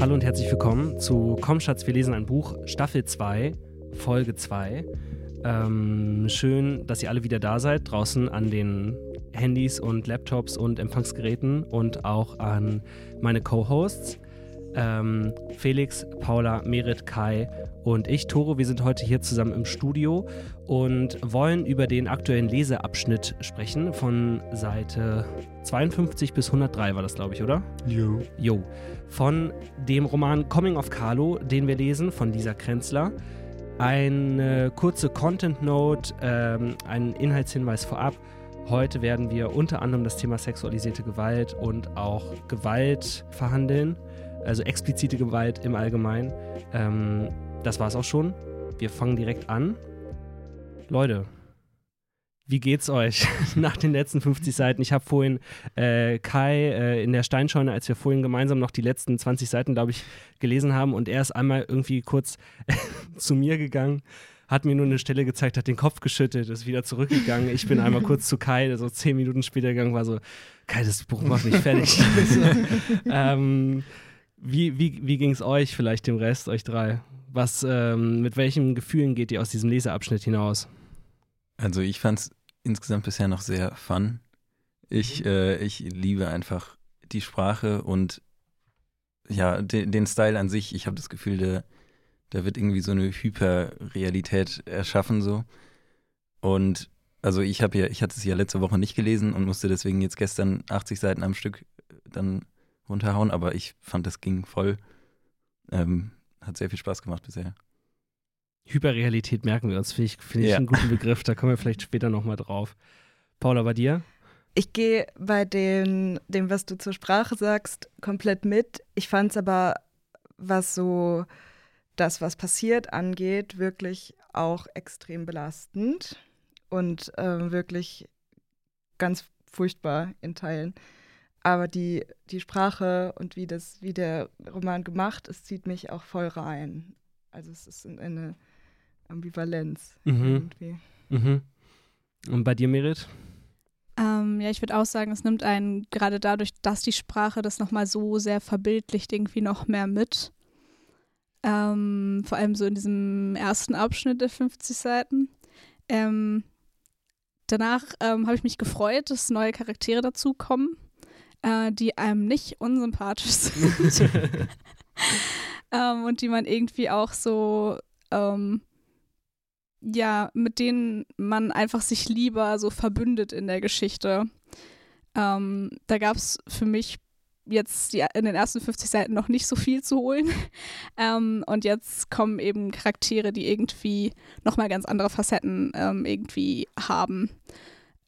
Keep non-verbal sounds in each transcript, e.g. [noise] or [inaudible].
Hallo und herzlich willkommen zu Komm Schatz, wir lesen ein Buch, Staffel 2, Folge 2. Ähm, schön, dass ihr alle wieder da seid, draußen an den Handys und Laptops und Empfangsgeräten und auch an meine Co-Hosts. Ähm, Felix, Paula, Merit, Kai und ich, Toro, wir sind heute hier zusammen im Studio und wollen über den aktuellen Leseabschnitt sprechen von Seite 52 bis 103 war das, glaube ich, oder? Jo. Jo. Von dem Roman Coming of Carlo, den wir lesen, von Lisa Krenzler. Eine kurze Content Note, ähm, ein Inhaltshinweis vorab. Heute werden wir unter anderem das Thema sexualisierte Gewalt und auch Gewalt verhandeln, also explizite Gewalt im Allgemeinen. Ähm, das war's auch schon. Wir fangen direkt an. Leute, wie geht's euch [laughs] nach den letzten 50 Seiten? Ich habe vorhin äh, Kai äh, in der Steinscheune, als wir vorhin gemeinsam noch die letzten 20 Seiten, glaube ich, gelesen haben und er ist einmal irgendwie kurz [laughs] zu mir gegangen, hat mir nur eine Stelle gezeigt, hat den Kopf geschüttelt, ist wieder zurückgegangen. Ich bin einmal kurz zu Kai, der so zehn Minuten später gegangen war, so, Kai, das Buch macht mich fertig. [laughs] ähm, wie wie, wie ging es euch, vielleicht dem Rest, euch drei? Was, ähm, mit welchen Gefühlen geht ihr aus diesem Leseabschnitt hinaus? Also ich fand es insgesamt bisher noch sehr fun. Ich, äh, ich liebe einfach die Sprache und ja, de, den Style an sich. Ich habe das Gefühl, der, da wird irgendwie so eine Hyperrealität erschaffen so. Und also ich habe ja, ich hatte es ja letzte Woche nicht gelesen und musste deswegen jetzt gestern 80 Seiten am Stück dann runterhauen, aber ich fand, das ging voll. Ähm, hat sehr viel Spaß gemacht bisher. Hyperrealität merken wir uns, finde ich, find ich ja. einen guten Begriff. Da kommen wir vielleicht später nochmal drauf. Paula, bei dir? Ich gehe bei den, dem, was du zur Sprache sagst, komplett mit. Ich fand es aber, was so das, was passiert, angeht, wirklich auch extrem belastend und äh, wirklich ganz furchtbar in Teilen. Aber die, die Sprache und wie, das, wie der Roman gemacht ist, zieht mich auch voll rein. Also es ist eine Ambivalenz mhm. irgendwie. Mhm. Und bei dir, Merit? Ähm, ja, ich würde auch sagen, es nimmt einen gerade dadurch, dass die Sprache das nochmal so sehr verbildlicht, irgendwie noch mehr mit. Ähm, vor allem so in diesem ersten Abschnitt der 50 Seiten. Ähm, danach ähm, habe ich mich gefreut, dass neue Charaktere dazukommen, äh, die einem nicht unsympathisch [laughs] sind. [laughs] Ähm, und die man irgendwie auch so ähm, ja, mit denen man einfach sich lieber so verbündet in der Geschichte. Ähm, da gab es für mich jetzt die, in den ersten 50 Seiten noch nicht so viel zu holen. [laughs] ähm, und jetzt kommen eben Charaktere, die irgendwie nochmal ganz andere Facetten ähm, irgendwie haben.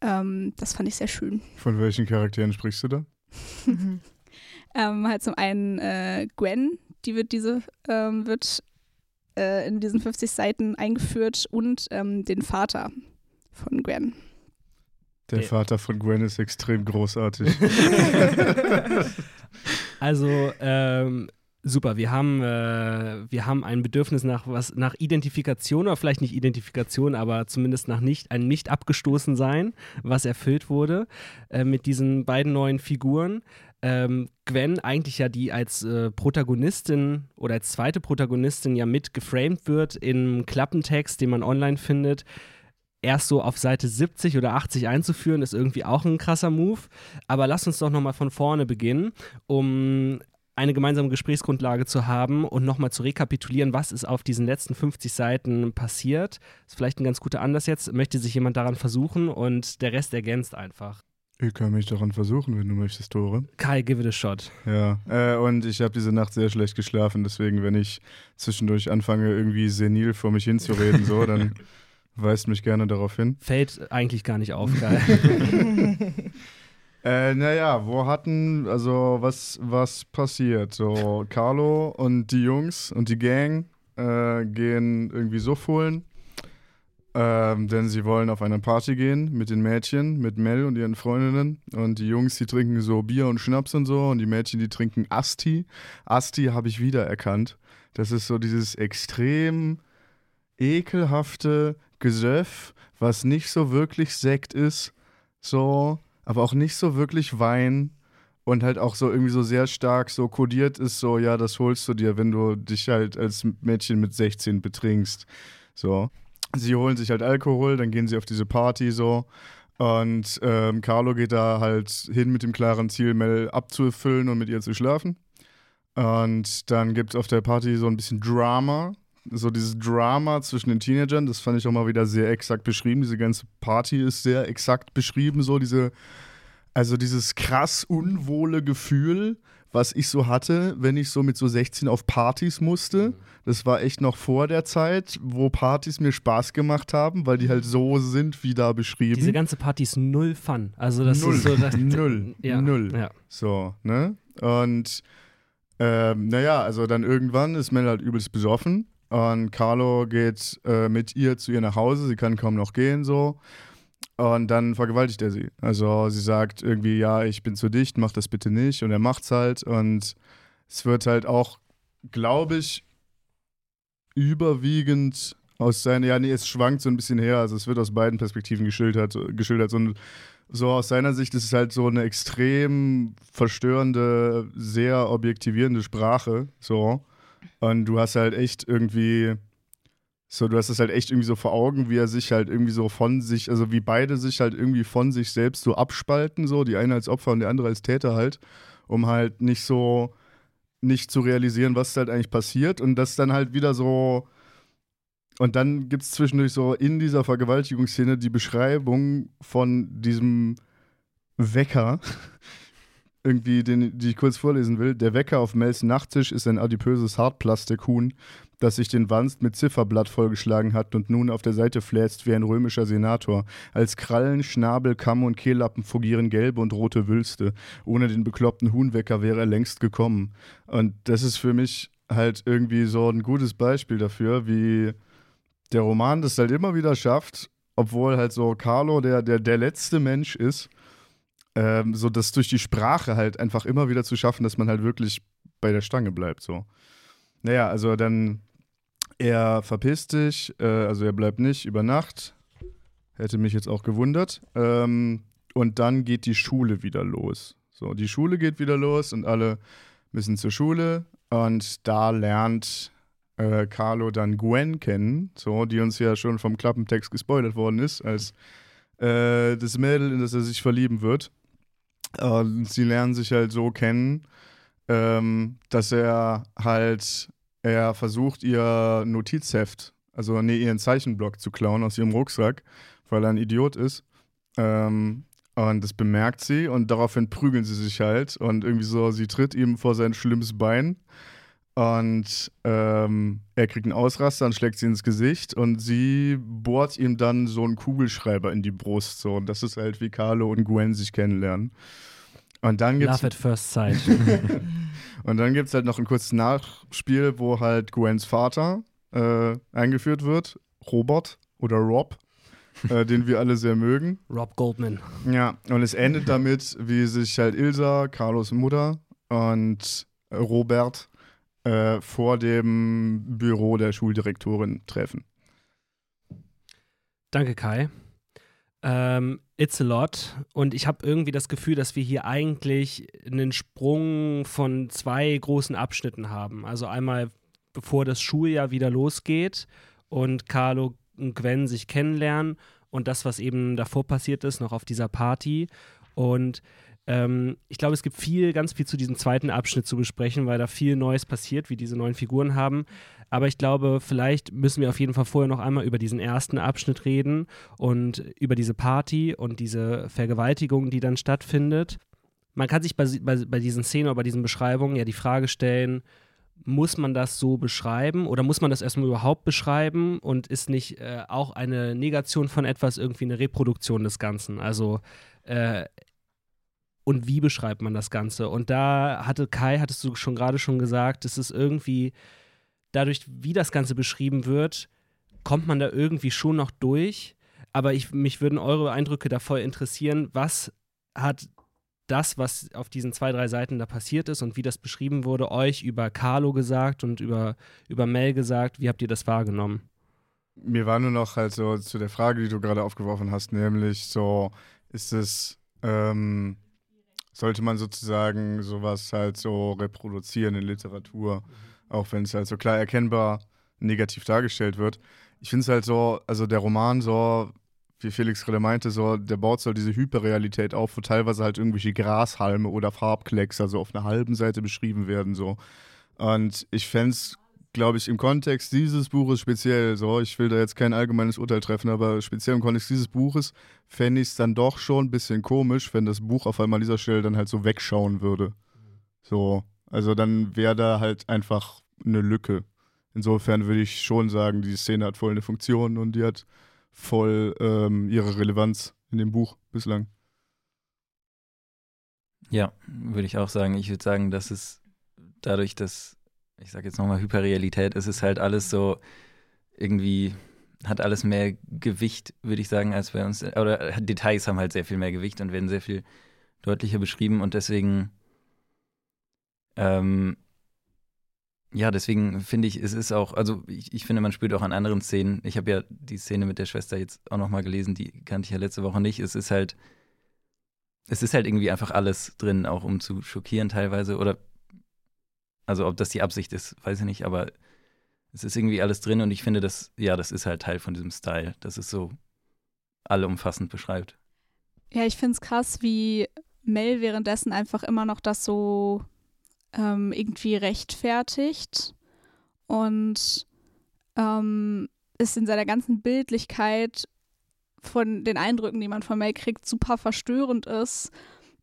Ähm, das fand ich sehr schön. Von welchen Charakteren sprichst du da? [laughs] Ähm, halt zum einen äh, Gwen, die wird diese, ähm, wird äh, in diesen 50 Seiten eingeführt und ähm, den Vater von Gwen. Der Vater von Gwen ist extrem großartig. [laughs] also, ähm, super. Wir haben, äh, wir haben ein Bedürfnis nach was, nach Identifikation, oder vielleicht nicht Identifikation, aber zumindest nach nicht, ein nicht abgestoßen sein, was erfüllt wurde äh, mit diesen beiden neuen Figuren ähm, Gwen eigentlich ja die als äh, Protagonistin oder als zweite Protagonistin ja mit geframed wird im Klappentext, den man online findet. Erst so auf Seite 70 oder 80 einzuführen, ist irgendwie auch ein krasser Move. Aber lass uns doch nochmal von vorne beginnen, um eine gemeinsame Gesprächsgrundlage zu haben und nochmal zu rekapitulieren, was ist auf diesen letzten 50 Seiten passiert. Ist vielleicht ein ganz guter Anlass jetzt. Möchte sich jemand daran versuchen und der Rest ergänzt einfach. Ich kann mich daran versuchen, wenn du möchtest, Tore. Kai, give it a shot. Ja, äh, und ich habe diese Nacht sehr schlecht geschlafen, deswegen, wenn ich zwischendurch anfange, irgendwie senil vor mich hinzureden, so, dann [laughs] weist mich gerne darauf hin. Fällt eigentlich gar nicht auf, Kai. [laughs] äh, naja, wo hatten, also was, was passiert? So, Carlo und die Jungs und die Gang äh, gehen irgendwie so fohlen ähm, denn sie wollen auf eine Party gehen mit den Mädchen, mit Mel und ihren Freundinnen. Und die Jungs, die trinken so Bier und Schnaps und so. Und die Mädchen, die trinken Asti. Asti habe ich wiedererkannt. Das ist so dieses extrem ekelhafte Gesöff, was nicht so wirklich Sekt ist. So, aber auch nicht so wirklich Wein. und halt auch so irgendwie so sehr stark so kodiert ist, so, ja, das holst du dir, wenn du dich halt als Mädchen mit 16 betrinkst. So. Sie holen sich halt Alkohol, dann gehen sie auf diese Party so. Und ähm, Carlo geht da halt hin mit dem klaren Ziel, Mel abzufüllen und mit ihr zu schlafen. Und dann gibt es auf der Party so ein bisschen Drama. So dieses Drama zwischen den Teenagern, das fand ich auch mal wieder sehr exakt beschrieben. Diese ganze Party ist sehr exakt beschrieben, so diese also dieses krass unwohle Gefühl, was ich so hatte, wenn ich so mit so 16 auf Partys musste. Mhm. Das war echt noch vor der Zeit, wo Partys mir Spaß gemacht haben, weil die halt so sind, wie da beschrieben. Diese ganze Party ist null Fun. Also das null. ist so das, [laughs] null, [laughs] ja. null. Ja. So, ne? Und ähm, naja, also dann irgendwann ist Mel halt übelst besoffen und Carlo geht äh, mit ihr zu ihr nach Hause. Sie kann kaum noch gehen so. Und dann vergewaltigt er sie. Also sie sagt irgendwie, ja, ich bin zu dicht, mach das bitte nicht. Und er macht's halt. Und es wird halt auch, glaube ich, überwiegend aus seiner, ja, nee, es schwankt so ein bisschen her. Also es wird aus beiden Perspektiven geschildert. geschildert. Und so aus seiner Sicht ist es halt so eine extrem verstörende, sehr objektivierende Sprache. So. Und du hast halt echt irgendwie so, du hast es halt echt irgendwie so vor Augen, wie er sich halt irgendwie so von sich, also wie beide sich halt irgendwie von sich selbst so abspalten, so, die eine als Opfer und der andere als Täter halt, um halt nicht so, nicht zu realisieren, was halt eigentlich passiert. Und das dann halt wieder so, und dann gibt es zwischendurch so in dieser Vergewaltigungsszene die Beschreibung von diesem Wecker, irgendwie, den, die ich kurz vorlesen will. Der Wecker auf Mels Nachttisch ist ein adipöses Hartplastikhuhn, das sich den Wanst mit Zifferblatt vollgeschlagen hat und nun auf der Seite fläzt wie ein römischer Senator. Als Krallen, Schnabel, Kamm und Kehllappen fungieren gelbe und rote Wülste. Ohne den bekloppten Huhnwecker wäre er längst gekommen. Und das ist für mich halt irgendwie so ein gutes Beispiel dafür, wie der Roman das halt immer wieder schafft, obwohl halt so Carlo der, der, der letzte Mensch ist, ähm, so das durch die Sprache halt einfach immer wieder zu schaffen, dass man halt wirklich bei der Stange bleibt. So. Naja, also dann er verpisst sich, äh, also er bleibt nicht über Nacht. Hätte mich jetzt auch gewundert. Ähm, und dann geht die Schule wieder los. So, die Schule geht wieder los und alle müssen zur Schule. Und da lernt äh, Carlo dann Gwen kennen, so, die uns ja schon vom Klappentext gespoilert worden ist, als äh, das Mädel, in das er sich verlieben wird. Und sie lernen sich halt so kennen, ähm, dass er halt er versucht, ihr Notizheft, also nee, ihren Zeichenblock zu klauen aus ihrem Rucksack, weil er ein Idiot ist. Ähm, und das bemerkt sie und daraufhin prügeln sie sich halt und irgendwie so, sie tritt ihm vor sein schlimmes Bein und ähm, er kriegt einen Ausraster und schlägt sie ins Gesicht und sie bohrt ihm dann so einen Kugelschreiber in die Brust. So. Und das ist halt, wie Carlo und Gwen sich kennenlernen. Und dann gibt's Love at first sight. [laughs] Und dann gibt es halt noch ein kurzes Nachspiel, wo halt Gwens Vater äh, eingeführt wird. Robert oder Rob, äh, den wir alle sehr mögen. Rob Goldman. Ja, und es endet damit, wie sich halt Ilsa, Carlos Mutter und Robert äh, vor dem Büro der Schuldirektorin treffen. Danke, Kai. Ähm, It's a lot. Und ich habe irgendwie das Gefühl, dass wir hier eigentlich einen Sprung von zwei großen Abschnitten haben. Also einmal, bevor das Schuljahr wieder losgeht und Carlo und Gwen sich kennenlernen und das, was eben davor passiert ist, noch auf dieser Party. Und ähm, ich glaube, es gibt viel, ganz viel zu diesem zweiten Abschnitt zu besprechen, weil da viel Neues passiert, wie diese neuen Figuren haben. Aber ich glaube, vielleicht müssen wir auf jeden Fall vorher noch einmal über diesen ersten Abschnitt reden und über diese Party und diese Vergewaltigung, die dann stattfindet. Man kann sich bei, bei, bei diesen Szenen oder bei diesen Beschreibungen ja die Frage stellen, muss man das so beschreiben oder muss man das erstmal überhaupt beschreiben und ist nicht äh, auch eine Negation von etwas irgendwie eine Reproduktion des Ganzen? Also äh, und wie beschreibt man das Ganze? Und da hatte Kai, hattest du schon gerade schon gesagt, es ist irgendwie dadurch, wie das Ganze beschrieben wird, kommt man da irgendwie schon noch durch. Aber ich, mich würden eure Eindrücke da voll interessieren. Was hat das, was auf diesen zwei, drei Seiten da passiert ist und wie das beschrieben wurde, euch über Carlo gesagt und über, über Mel gesagt? Wie habt ihr das wahrgenommen? Mir war nur noch halt so zu der Frage, die du gerade aufgeworfen hast, nämlich so, ist es, ähm, sollte man sozusagen sowas halt so reproduzieren in Literatur, auch wenn es halt so klar erkennbar negativ dargestellt wird. Ich finde es halt so, also der Roman so, wie Felix gerade meinte, so, der baut so diese Hyperrealität auf, wo teilweise halt irgendwelche Grashalme oder Farbklecks, also auf einer halben Seite beschrieben werden, so. Und ich fände es glaube ich, im Kontext dieses Buches speziell, so, ich will da jetzt kein allgemeines Urteil treffen, aber speziell im Kontext dieses Buches fände ich es dann doch schon ein bisschen komisch, wenn das Buch auf einmal an dieser Stelle dann halt so wegschauen würde. So, also dann wäre da halt einfach eine Lücke. Insofern würde ich schon sagen, die Szene hat voll eine Funktion und die hat voll ähm, ihre Relevanz in dem Buch bislang. Ja, würde ich auch sagen. Ich würde sagen, dass es dadurch, dass ich sage jetzt nochmal Hyperrealität, es ist halt alles so irgendwie, hat alles mehr Gewicht, würde ich sagen, als bei uns. Oder Details haben halt sehr viel mehr Gewicht und werden sehr viel deutlicher beschrieben und deswegen, ähm, ja, deswegen finde ich, es ist auch, also ich, ich, finde, man spürt auch an anderen Szenen. Ich habe ja die Szene mit der Schwester jetzt auch nochmal gelesen, die kannte ich ja letzte Woche nicht. Es ist halt, es ist halt irgendwie einfach alles drin, auch um zu schockieren teilweise. Oder also ob das die Absicht ist, weiß ich nicht, aber es ist irgendwie alles drin und ich finde, das, ja, das ist halt Teil von diesem Style, dass es so allumfassend beschreibt. Ja, ich finde es krass, wie Mel währenddessen einfach immer noch das so ähm, irgendwie rechtfertigt und ähm, ist in seiner ganzen Bildlichkeit von den Eindrücken, die man von Mel kriegt, super verstörend ist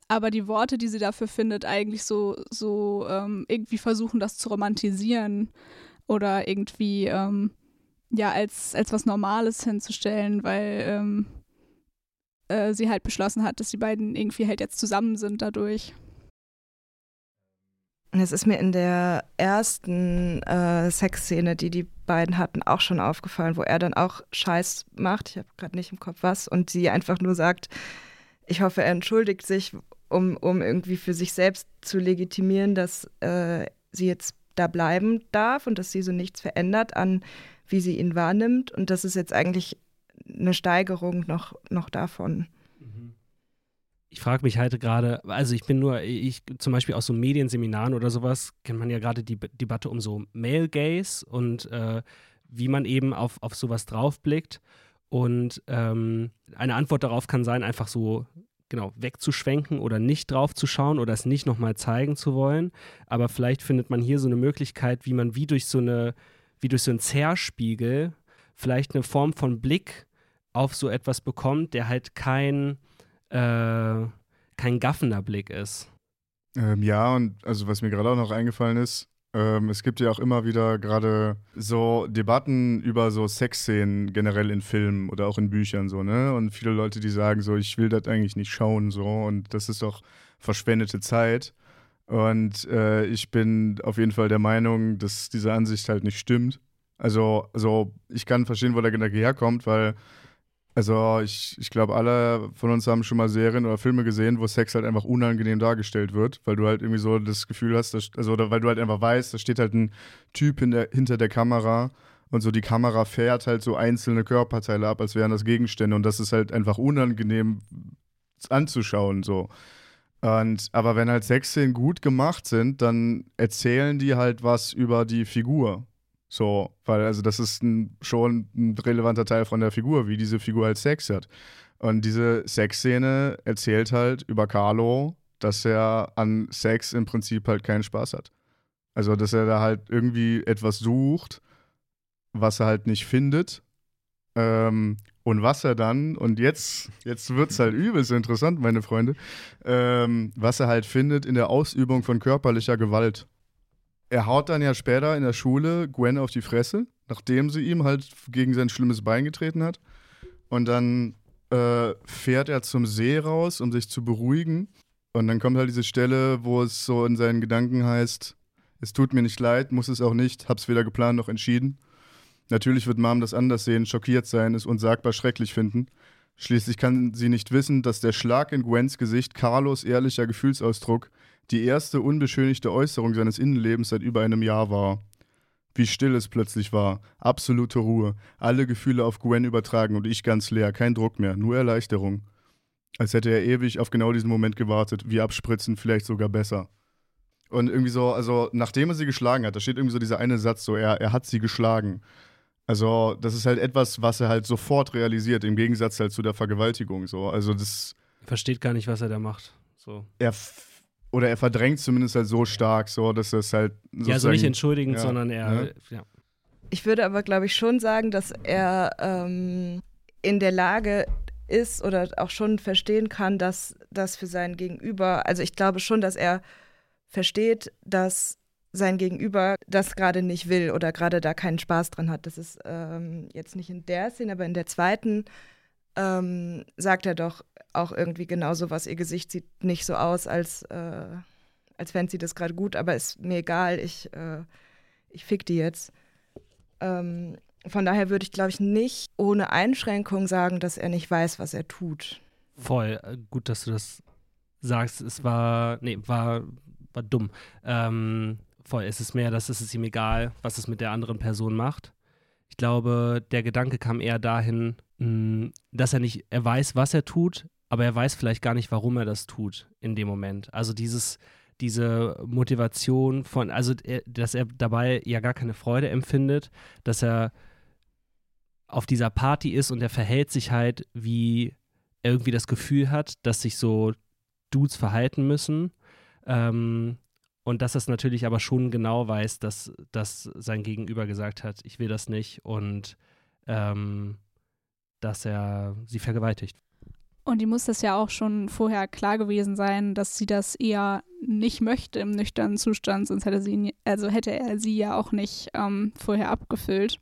aber die Worte, die sie dafür findet, eigentlich so, so ähm, irgendwie versuchen, das zu romantisieren oder irgendwie ähm, ja als, als was Normales hinzustellen, weil ähm, äh, sie halt beschlossen hat, dass die beiden irgendwie halt jetzt zusammen sind dadurch. Es ist mir in der ersten äh, Sexszene, die die beiden hatten, auch schon aufgefallen, wo er dann auch Scheiß macht. Ich habe gerade nicht im Kopf was und sie einfach nur sagt, ich hoffe, er entschuldigt sich um, um irgendwie für sich selbst zu legitimieren, dass äh, sie jetzt da bleiben darf und dass sie so nichts verändert an, wie sie ihn wahrnimmt. Und das ist jetzt eigentlich eine Steigerung noch, noch davon. Mhm. Ich frage mich halt gerade, also ich bin nur, ich zum Beispiel aus so Medienseminaren oder sowas, kennt man ja gerade die Debatte um so Male Gaze und äh, wie man eben auf, auf sowas draufblickt. Und ähm, eine Antwort darauf kann sein, einfach so genau, wegzuschwenken oder nicht drauf zu schauen oder es nicht nochmal zeigen zu wollen. Aber vielleicht findet man hier so eine Möglichkeit, wie man wie durch so eine, wie durch so einen Zerspiegel vielleicht eine Form von Blick auf so etwas bekommt, der halt kein, äh, kein gaffender Blick ist. Ähm, ja, und also was mir gerade auch noch eingefallen ist, ähm, es gibt ja auch immer wieder gerade so Debatten über so Sexszenen generell in Filmen oder auch in Büchern so, ne? Und viele Leute, die sagen so, ich will das eigentlich nicht schauen so und das ist doch verschwendete Zeit. Und äh, ich bin auf jeden Fall der Meinung, dass diese Ansicht halt nicht stimmt. Also, also ich kann verstehen, wo der Gedanke herkommt, weil also ich, ich glaube, alle von uns haben schon mal Serien oder Filme gesehen, wo Sex halt einfach unangenehm dargestellt wird, weil du halt irgendwie so das Gefühl hast, dass, also weil du halt einfach weißt, da steht halt ein Typ der, hinter der Kamera und so die Kamera fährt halt so einzelne Körperteile ab, als wären das Gegenstände und das ist halt einfach unangenehm anzuschauen so. Und, aber wenn halt Sexszenen gut gemacht sind, dann erzählen die halt was über die Figur. So, weil also das ist ein, schon ein relevanter Teil von der Figur, wie diese Figur halt Sex hat. Und diese Sexszene erzählt halt über Carlo, dass er an Sex im Prinzip halt keinen Spaß hat. Also, dass er da halt irgendwie etwas sucht, was er halt nicht findet. Ähm, und was er dann, und jetzt, jetzt wird es halt übelst interessant, meine Freunde, ähm, was er halt findet in der Ausübung von körperlicher Gewalt er haut dann ja später in der Schule Gwen auf die Fresse, nachdem sie ihm halt gegen sein schlimmes Bein getreten hat. Und dann äh, fährt er zum See raus, um sich zu beruhigen. Und dann kommt halt diese Stelle, wo es so in seinen Gedanken heißt, es tut mir nicht leid, muss es auch nicht, hab's weder geplant noch entschieden. Natürlich wird Mom das anders sehen, schockiert sein, es unsagbar schrecklich finden. Schließlich kann sie nicht wissen, dass der Schlag in Gwens Gesicht Carlos ehrlicher Gefühlsausdruck die erste unbeschönigte Äußerung seines Innenlebens seit über einem Jahr war. Wie still es plötzlich war, absolute Ruhe, alle Gefühle auf Gwen übertragen und ich ganz leer, kein Druck mehr, nur Erleichterung. Als hätte er ewig auf genau diesen Moment gewartet, wie abspritzen, vielleicht sogar besser. Und irgendwie so, also nachdem er sie geschlagen hat, da steht irgendwie so dieser eine Satz, so er, er hat sie geschlagen. Also das ist halt etwas, was er halt sofort realisiert, im Gegensatz halt zu der Vergewaltigung. So, also das Versteht gar nicht, was er da macht. So. er oder er verdrängt zumindest halt so stark, so dass es halt Ja, also sozusagen- nicht entschuldigend, ja, sondern er. ja. Ja. Ich würde aber, glaube ich, schon sagen, dass er ähm, in der Lage ist oder auch schon verstehen kann, dass das für sein Gegenüber, also ich glaube schon, dass er versteht, dass sein Gegenüber das gerade nicht will oder gerade da keinen Spaß dran hat. Das ist ähm, jetzt nicht in der Szene, aber in der zweiten ähm, sagt er doch auch irgendwie genauso was. Ihr Gesicht sieht nicht so aus, als, äh, als fände sie das gerade gut, aber ist mir egal, ich, äh, ich fick die jetzt. Ähm, von daher würde ich, glaube ich, nicht ohne Einschränkung sagen, dass er nicht weiß, was er tut. Voll. Äh, Gut, dass du das sagst. Es war. Nee, war, war dumm. Ähm, voll. Es ist mehr, dass es ihm egal, was es mit der anderen Person macht. Ich glaube, der Gedanke kam eher dahin, mh, dass er nicht, er weiß, was er tut, aber er weiß vielleicht gar nicht, warum er das tut in dem Moment. Also dieses, diese Motivation von, also dass er dabei ja gar keine Freude empfindet, dass er auf dieser Party ist und er verhält sich halt, wie er irgendwie das Gefühl hat, dass sich so Dudes verhalten müssen. Ähm, und dass es natürlich aber schon genau weiß, dass, dass sein Gegenüber gesagt hat, ich will das nicht und ähm, dass er sie vergewaltigt. Und ihm muss das ja auch schon vorher klar gewesen sein, dass sie das eher nicht möchte im nüchternen Zustand, sonst hätte sie, also hätte er sie ja auch nicht ähm, vorher abgefüllt.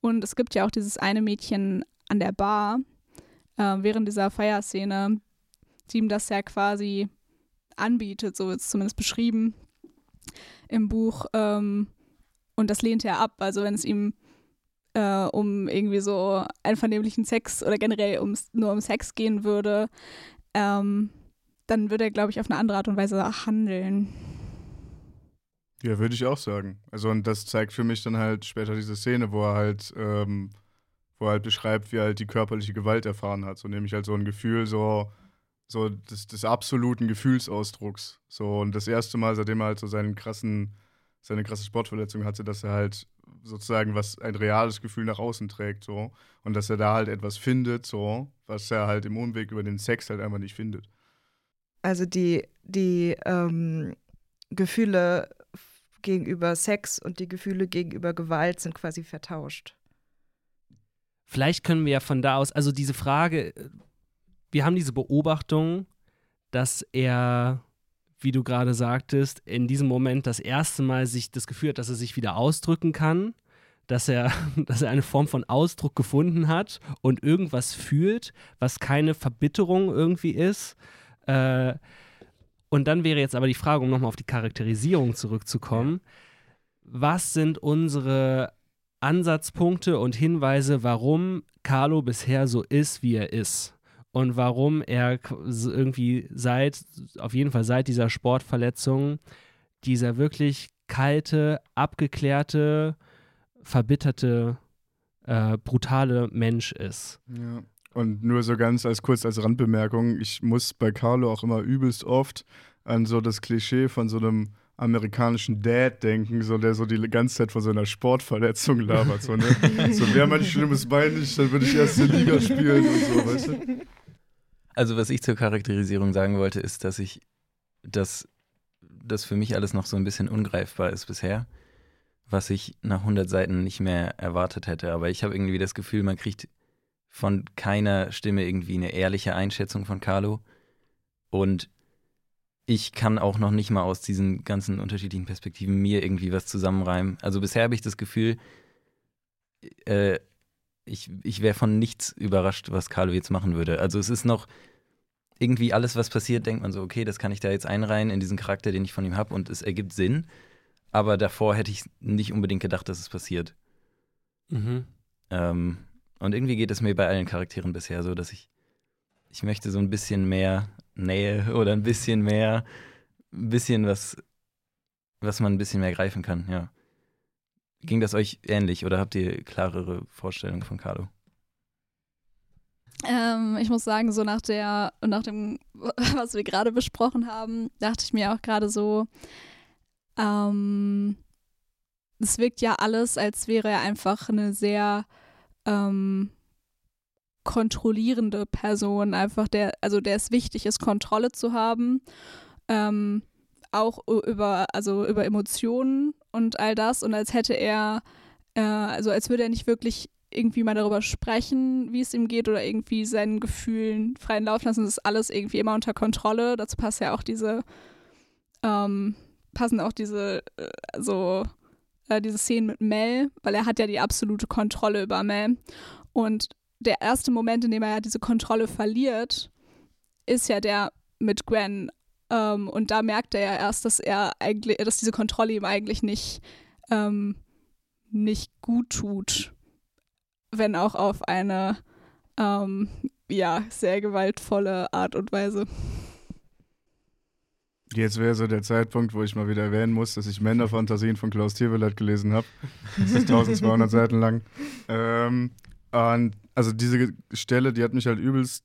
Und es gibt ja auch dieses eine Mädchen an der Bar äh, während dieser Feierszene, die ihm das ja quasi anbietet, so wird es zumindest beschrieben im Buch. Ähm, und das lehnt er ab. Also wenn es ihm äh, um irgendwie so einvernehmlichen Sex oder generell ums, nur um Sex gehen würde, ähm, dann würde er, glaube ich, auf eine andere Art und Weise handeln. Ja, würde ich auch sagen. Also, und das zeigt für mich dann halt später diese Szene, wo er halt, ähm, wo er halt beschreibt, wie er halt die körperliche Gewalt erfahren hat. So nämlich halt so ein Gefühl, so, so des, des absoluten Gefühlsausdrucks. So, und das erste Mal, seitdem er halt so seinen krassen, seine krasse Sportverletzung hatte, dass er halt sozusagen was ein reales Gefühl nach außen trägt, so. Und dass er da halt etwas findet, so, was er halt im Umweg über den Sex halt einfach nicht findet. Also die, die ähm, Gefühle gegenüber Sex und die Gefühle gegenüber Gewalt sind quasi vertauscht. Vielleicht können wir ja von da aus, also diese Frage, äh, wir haben diese Beobachtung, dass er, wie du gerade sagtest, in diesem Moment das erste Mal sich das Gefühl hat, dass er sich wieder ausdrücken kann, dass er, [laughs] dass er eine Form von Ausdruck gefunden hat und irgendwas fühlt, was keine Verbitterung irgendwie ist. Äh, und dann wäre jetzt aber die Frage, um nochmal auf die Charakterisierung zurückzukommen, was sind unsere Ansatzpunkte und Hinweise, warum Carlo bisher so ist, wie er ist. Und warum er irgendwie seit, auf jeden Fall seit dieser Sportverletzung, dieser wirklich kalte, abgeklärte, verbitterte, äh, brutale Mensch ist. Ja. Und nur so ganz als kurz als Randbemerkung, ich muss bei Carlo auch immer übelst oft an so das Klischee von so einem amerikanischen Dad denken, so der so die ganze Zeit von so einer Sportverletzung labert. So, ne? [laughs] so wäre mein schlimmes Bein nicht, dann würde ich erste Liga spielen und so, weißt du? Also was ich zur Charakterisierung sagen wollte, ist, dass ich, dass das für mich alles noch so ein bisschen ungreifbar ist bisher, was ich nach 100 Seiten nicht mehr erwartet hätte. Aber ich habe irgendwie das Gefühl, man kriegt von keiner Stimme irgendwie eine ehrliche Einschätzung von Carlo. Und ich kann auch noch nicht mal aus diesen ganzen unterschiedlichen Perspektiven mir irgendwie was zusammenreimen. Also bisher habe ich das Gefühl, äh, ich, ich wäre von nichts überrascht, was Carlo jetzt machen würde. Also es ist noch irgendwie alles, was passiert, denkt man so, okay, das kann ich da jetzt einreihen in diesen Charakter, den ich von ihm habe und es ergibt Sinn. Aber davor hätte ich nicht unbedingt gedacht, dass es passiert. Mhm. Ähm, und irgendwie geht es mir bei allen Charakteren bisher so, dass ich, ich möchte so ein bisschen mehr Nähe [laughs] oder ein bisschen mehr, ein bisschen was, was man ein bisschen mehr greifen kann, ja. Ging das euch ähnlich oder habt ihr klarere Vorstellungen von Carlo? Ähm, ich muss sagen, so nach der, nach dem, [laughs] was wir gerade besprochen haben, dachte ich mir auch gerade so, ähm, es wirkt ja alles, als wäre er einfach eine sehr ähm, kontrollierende Person, einfach der, also der es wichtig ist, Kontrolle zu haben, ähm, auch über, also über Emotionen und all das und als hätte er, äh, also als würde er nicht wirklich irgendwie mal darüber sprechen, wie es ihm geht oder irgendwie seinen Gefühlen freien Lauf lassen. Das ist alles irgendwie immer unter Kontrolle. Dazu passt ja auch diese, ähm, passen auch diese, äh, so, äh, diese Szenen mit Mel, weil er hat ja die absolute Kontrolle über Mel. Und der erste Moment, in dem er ja diese Kontrolle verliert, ist ja der mit Gwen. Ähm, und da merkt er ja erst, dass er eigentlich, dass diese Kontrolle ihm eigentlich nicht, ähm, nicht gut tut wenn auch auf eine ähm, ja, sehr gewaltvolle Art und Weise. Jetzt wäre so der Zeitpunkt, wo ich mal wieder erwähnen muss, dass ich Männerfantasien von Klaus Tierwillert gelesen habe. Das ist 1200 [laughs] Seiten lang. Ähm, und also diese Stelle, die hat mich halt übelst.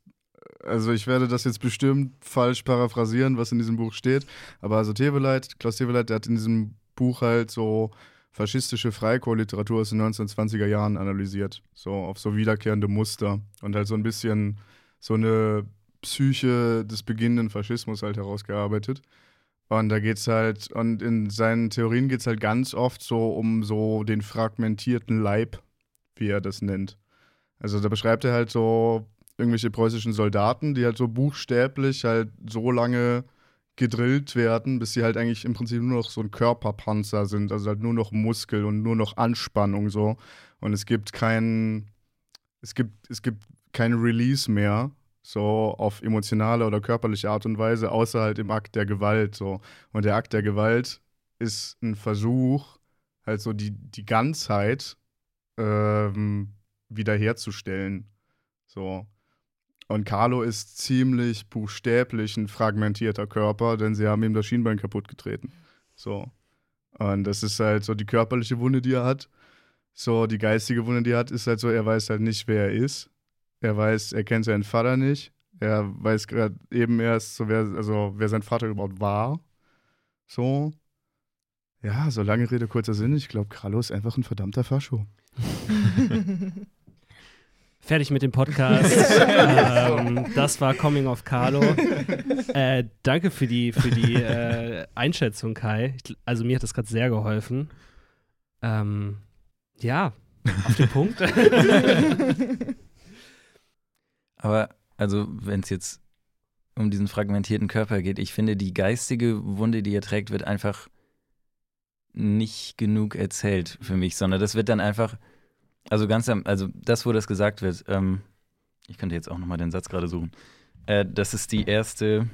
Also ich werde das jetzt bestimmt falsch paraphrasieren, was in diesem Buch steht. Aber also Tierwillert, Klaus Tierwillert, der hat in diesem Buch halt so faschistische Freikorpsliteratur aus den 1920er Jahren analysiert. So auf so wiederkehrende Muster und halt so ein bisschen so eine Psyche des beginnenden Faschismus halt herausgearbeitet. Und da geht es halt, und in seinen Theorien geht es halt ganz oft so um so den fragmentierten Leib, wie er das nennt. Also da beschreibt er halt so irgendwelche preußischen Soldaten, die halt so buchstäblich halt so lange gedrillt werden, bis sie halt eigentlich im Prinzip nur noch so ein Körperpanzer sind, also halt nur noch Muskel und nur noch Anspannung so. Und es gibt keinen, es gibt, es gibt kein Release mehr, so auf emotionale oder körperliche Art und Weise, außer halt im Akt der Gewalt so. Und der Akt der Gewalt ist ein Versuch, halt so die, die Ganzheit ähm, wiederherzustellen. So. Und Carlo ist ziemlich buchstäblich ein fragmentierter Körper, denn sie haben ihm das Schienbein kaputt getreten. So. Und das ist halt so die körperliche Wunde, die er hat. So, die geistige Wunde, die er hat, ist halt so, er weiß halt nicht, wer er ist. Er weiß, er kennt seinen Vater nicht. Er weiß gerade eben erst, so wer, also wer sein Vater überhaupt war. So. Ja, so lange Rede, kurzer Sinn. Ich glaube, Carlo ist einfach ein verdammter Fascho. [laughs] [laughs] fertig mit dem Podcast. [laughs] ähm, das war Coming of Carlo. Äh, danke für die, für die äh, Einschätzung, Kai. Ich, also mir hat das gerade sehr geholfen. Ähm, ja, auf den Punkt. [laughs] Aber also, wenn es jetzt um diesen fragmentierten Körper geht, ich finde, die geistige Wunde, die er trägt, wird einfach nicht genug erzählt für mich, sondern das wird dann einfach also ganz also das, wo das gesagt wird, ähm, ich könnte jetzt auch nochmal den Satz gerade suchen. Äh, das ist die erste,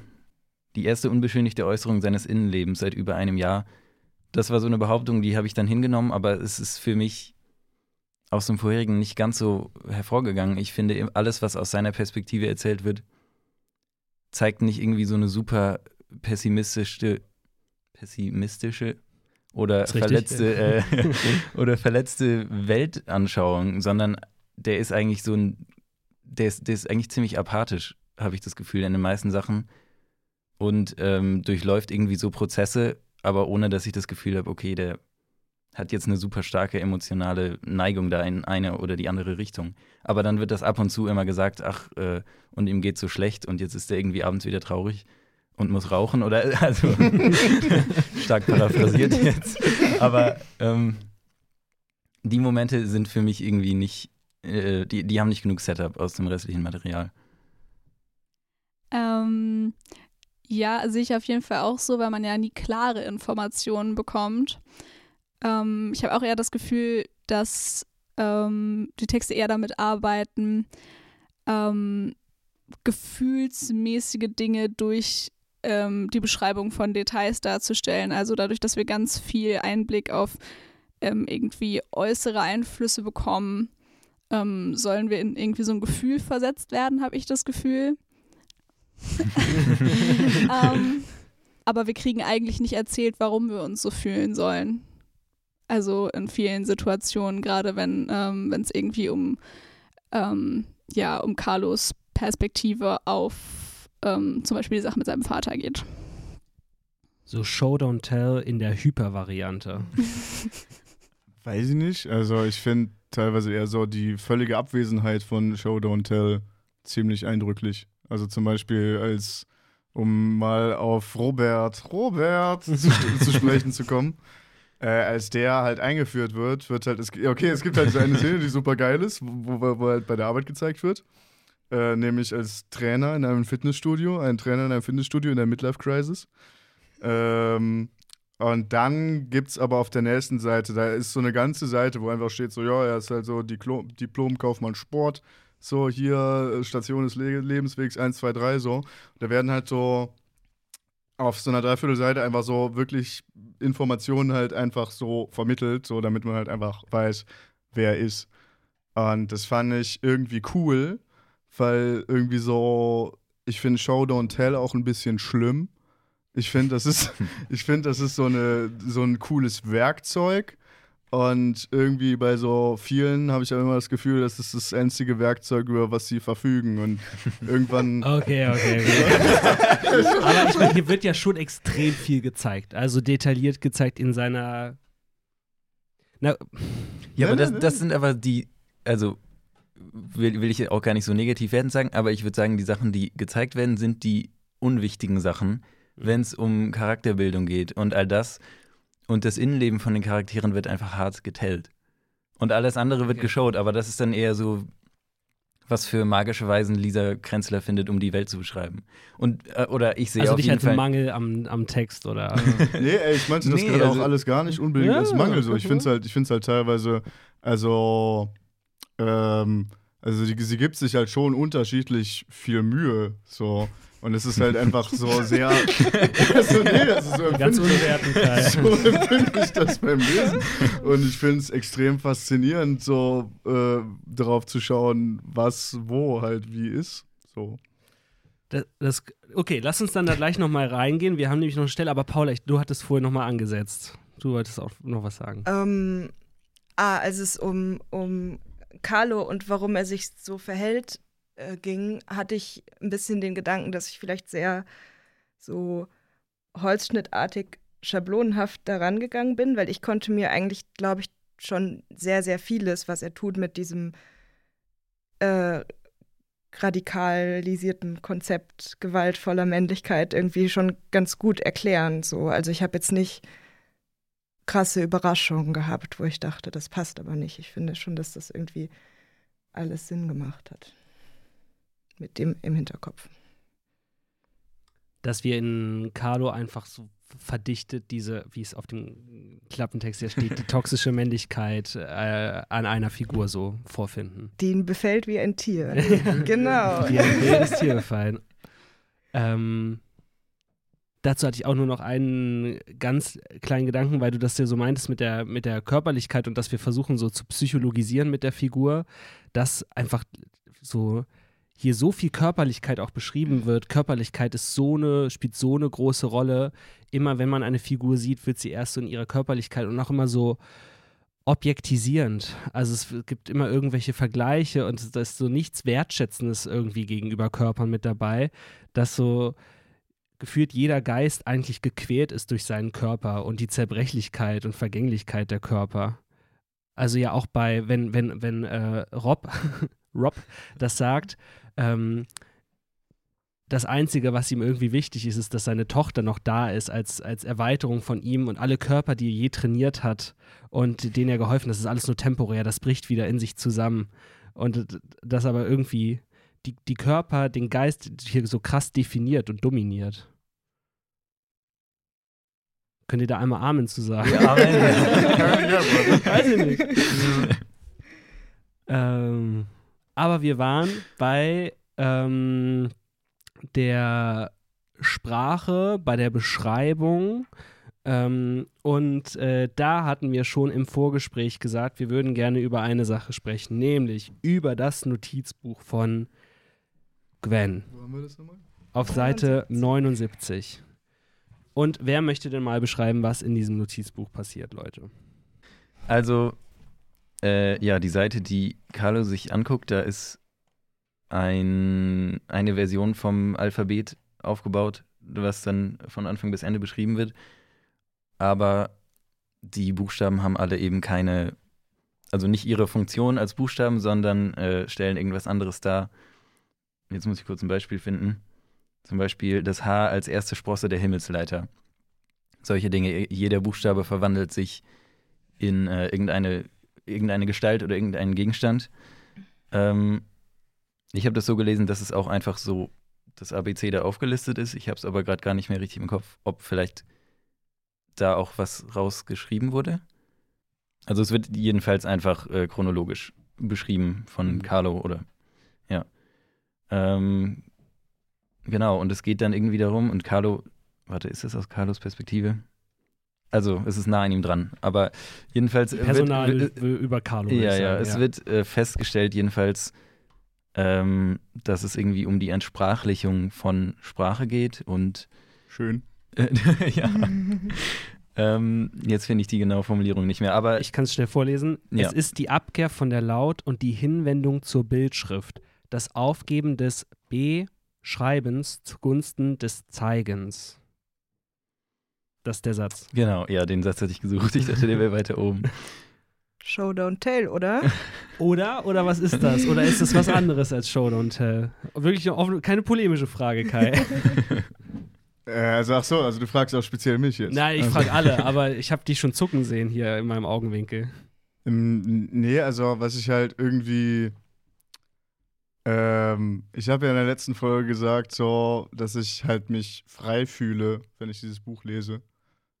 die erste unbeschönigte Äußerung seines Innenlebens seit über einem Jahr. Das war so eine Behauptung, die habe ich dann hingenommen, aber es ist für mich aus dem vorherigen nicht ganz so hervorgegangen. Ich finde, alles, was aus seiner Perspektive erzählt wird, zeigt nicht irgendwie so eine super pessimistische, pessimistische oder verletzte äh, [laughs] oder verletzte Weltanschauung, sondern der ist eigentlich so ein, der ist, der ist eigentlich ziemlich apathisch, habe ich das Gefühl, in den meisten Sachen. Und ähm, durchläuft irgendwie so Prozesse, aber ohne dass ich das Gefühl habe, okay, der hat jetzt eine super starke emotionale Neigung da in eine oder die andere Richtung. Aber dann wird das ab und zu immer gesagt, ach, äh, und ihm geht so schlecht und jetzt ist er irgendwie abends wieder traurig und muss rauchen oder [laughs] also stark paraphrasiert jetzt. Aber ähm, die Momente sind für mich irgendwie nicht, äh, die, die haben nicht genug Setup aus dem restlichen Material. Ähm, ja, sehe ich auf jeden Fall auch so, weil man ja nie klare Informationen bekommt. Ähm, ich habe auch eher das Gefühl, dass ähm, die Texte eher damit arbeiten, ähm, gefühlsmäßige Dinge durch ähm, die Beschreibung von Details darzustellen. Also dadurch, dass wir ganz viel Einblick auf ähm, irgendwie äußere Einflüsse bekommen, ähm, sollen wir in irgendwie so ein Gefühl versetzt werden, habe ich das Gefühl. [laughs] [laughs] Ähm, aber wir kriegen eigentlich nicht erzählt, warum wir uns so fühlen sollen. Also in vielen Situationen, gerade wenn ähm, es irgendwie um ähm, ja, um Carlos Perspektive auf ähm, zum Beispiel die Sache mit seinem Vater geht. So Show Don't Tell in der Hyper-Variante. [laughs] Weiß ich nicht. Also ich finde teilweise eher so die völlige Abwesenheit von Show Don't Tell ziemlich eindrücklich. Also zum Beispiel als, um mal auf Robert, Robert zu, [laughs] zu sprechen zu kommen. Äh, als der halt eingeführt wird, wird halt, es, okay, es gibt halt so eine Szene, die super geil ist, wo, wo, wo halt bei der Arbeit gezeigt wird. Äh, nämlich als Trainer in einem Fitnessstudio, ein Trainer in einem Fitnessstudio in der Midlife Crisis. Ähm, und dann gibt es aber auf der nächsten Seite, da ist so eine ganze Seite, wo einfach steht, so, ja, er ist halt so Diplo Diplom-Kaufmann Sport, so hier äh, Station des Le Lebenswegs 1, 2, 3, so. Da werden halt so auf so einer Dreiviertelseite einfach so wirklich Informationen halt einfach so vermittelt, so damit man halt einfach weiß, wer er ist. Und das fand ich irgendwie cool, weil irgendwie so, ich finde Show Don't Tell auch ein bisschen schlimm. Ich finde, das ist, [laughs] ich finde, das ist so, eine, so ein cooles Werkzeug. Und irgendwie bei so vielen habe ich ja immer das Gefühl, das ist das einzige Werkzeug, über was sie verfügen. Und irgendwann. [laughs] Okay, okay, okay. [laughs] Aber ich meine, hier wird ja schon extrem viel gezeigt. Also detailliert gezeigt in seiner. Na, ja, aber das, das sind aber die. Also will, will ich auch gar nicht so negativ werden sagen, aber ich würde sagen, die Sachen, die gezeigt werden, sind die unwichtigen Sachen, wenn es um Charakterbildung geht und all das. Und das Innenleben von den Charakteren wird einfach hart getellt. Und alles andere wird okay. geschaut, aber das ist dann eher so, was für magische Weisen Lisa Krenzler findet, um die Welt zu beschreiben. Und, äh, oder ich sehe also auf nicht jeden als Fall Mangel am, am Text, oder? [laughs] nee, ey, ich meinte das Nee, gerade also- auch alles gar nicht unbedingt Ja, als Mangel so. Ich finde es halt, ich find's halt teilweise, also, ähm, also die, sie gibt sich halt schon unterschiedlich viel Mühe, so. Und es ist halt einfach so [laughs] sehr. [laughs] also, nee, also so Ganz Kai. [laughs] so empfinde ich das beim Lesen. Und ich finde es extrem faszinierend, so äh, darauf zu schauen, was wo halt wie ist. So. Das, das, okay, lass uns dann da gleich nochmal reingehen. Wir haben nämlich noch eine Stelle, aber Paula, ich, du hattest vorher nochmal angesetzt. Du wolltest auch noch was sagen. Ähm, ah, als es um, um Carlo und warum er sich so verhält äh, ging, hatte ich ein bisschen den Gedanken, dass ich vielleicht sehr so holzschnittartig schablonenhaft daran gegangen bin, weil ich konnte mir eigentlich, glaube ich, schon sehr, sehr vieles, was er tut mit diesem äh, radikalisierten Konzept gewaltvoller Männlichkeit irgendwie schon ganz gut erklären. So. Also ich habe jetzt nicht krasse Überraschungen gehabt, wo ich dachte, das passt aber nicht. Ich finde schon, dass das irgendwie alles Sinn gemacht hat. Mit dem im Hinterkopf. Dass wir in Carlo einfach so verdichtet diese, wie es auf dem Klappentext hier steht, die toxische Männlichkeit äh, an einer Figur so vorfinden. Die ihn befällt wie ein Tier. [laughs] genau. Die ein wildes Tier befallen. Ähm, dazu hatte ich auch nur noch einen ganz kleinen Gedanken, weil du das ja so meintest mit der, mit der Körperlichkeit und dass wir versuchen so zu psychologisieren mit der Figur, dass einfach so hier so viel Körperlichkeit auch beschrieben wird. Körperlichkeit ist so eine, spielt so eine große Rolle. Immer wenn man eine Figur sieht, wird sie erst so in ihrer Körperlichkeit und auch immer so objektisierend. Also es gibt immer irgendwelche Vergleiche und da ist so nichts Wertschätzendes irgendwie gegenüber Körpern mit dabei, dass so gefühlt jeder Geist eigentlich gequält ist durch seinen Körper und die Zerbrechlichkeit und Vergänglichkeit der Körper. Also ja auch bei, wenn, wenn, wenn äh, Rob, [laughs] Rob das sagt, ähm, das Einzige, was ihm irgendwie wichtig ist, ist, dass seine Tochter noch da ist als, als Erweiterung von ihm und alle Körper, die er je trainiert hat und denen er geholfen hat, das ist alles nur temporär, das bricht wieder in sich zusammen. Und das aber irgendwie die, die Körper, den Geist hier so krass definiert und dominiert. Könnt ihr da einmal Amen zu sagen? Ja, Amen. [laughs] Weiß ich nicht. [laughs] ähm, aber wir waren bei ähm, der Sprache, bei der Beschreibung. Ähm, und äh, da hatten wir schon im Vorgespräch gesagt, wir würden gerne über eine Sache sprechen, nämlich über das Notizbuch von Gwen Wo haben wir das nochmal? auf Seite 79. Und wer möchte denn mal beschreiben, was in diesem Notizbuch passiert, Leute? Also, äh, ja, die Seite, die Carlo sich anguckt, da ist ein, eine Version vom Alphabet aufgebaut, was dann von Anfang bis Ende beschrieben wird. Aber die Buchstaben haben alle eben keine, also nicht ihre Funktion als Buchstaben, sondern äh, stellen irgendwas anderes dar. Jetzt muss ich kurz ein Beispiel finden. Zum Beispiel das H als erste Sprosse der Himmelsleiter. Solche Dinge. Jeder Buchstabe verwandelt sich in äh, irgendeine, irgendeine Gestalt oder irgendeinen Gegenstand. Ähm, ich habe das so gelesen, dass es auch einfach so das ABC da aufgelistet ist. Ich habe es aber gerade gar nicht mehr richtig im Kopf, ob vielleicht da auch was rausgeschrieben wurde. Also es wird jedenfalls einfach äh, chronologisch beschrieben von Mhm. Carlo oder ja. Ähm, genau, und es geht dann irgendwie darum, und Carlo, warte, ist das aus Carlos Perspektive? Also es ist nah an ihm dran, aber jedenfalls wird- Personal wird, über Carlo. ja, ja, sagen, es wird äh, festgestellt jedenfalls, ähm, dass es irgendwie um die Entsprachlichung von Sprache geht und Schön. äh, [laughs] ja, ähm, jetzt finde ich die genaue Formulierung nicht mehr, aber Ich kann es schnell vorlesen. Ja. Es ist die Abkehr von der Laut- und die Hinwendung zur Bildschrift, das Aufgeben des B-Schreibens zugunsten des Zeigens. Das ist der Satz. genau, ja, den Satz hatte ich gesucht. Ich dachte, der wäre weiter oben. [laughs] Show, don't tell, oder? [laughs] Oder? Oder was ist das? Oder ist das was anderes als Show Don't Tell? Wirklich eine offene- keine polemische Frage, Kai. [laughs] Äh, also, ach so, also du fragst auch speziell mich jetzt. Nein, ich also, frage alle, aber ich habe die schon zucken sehen hier in meinem Augenwinkel. Ähm, nee, also was ich halt irgendwie. Ähm, ich habe ja in der letzten Folge gesagt, so, dass ich halt mich frei fühle, wenn ich dieses Buch lese.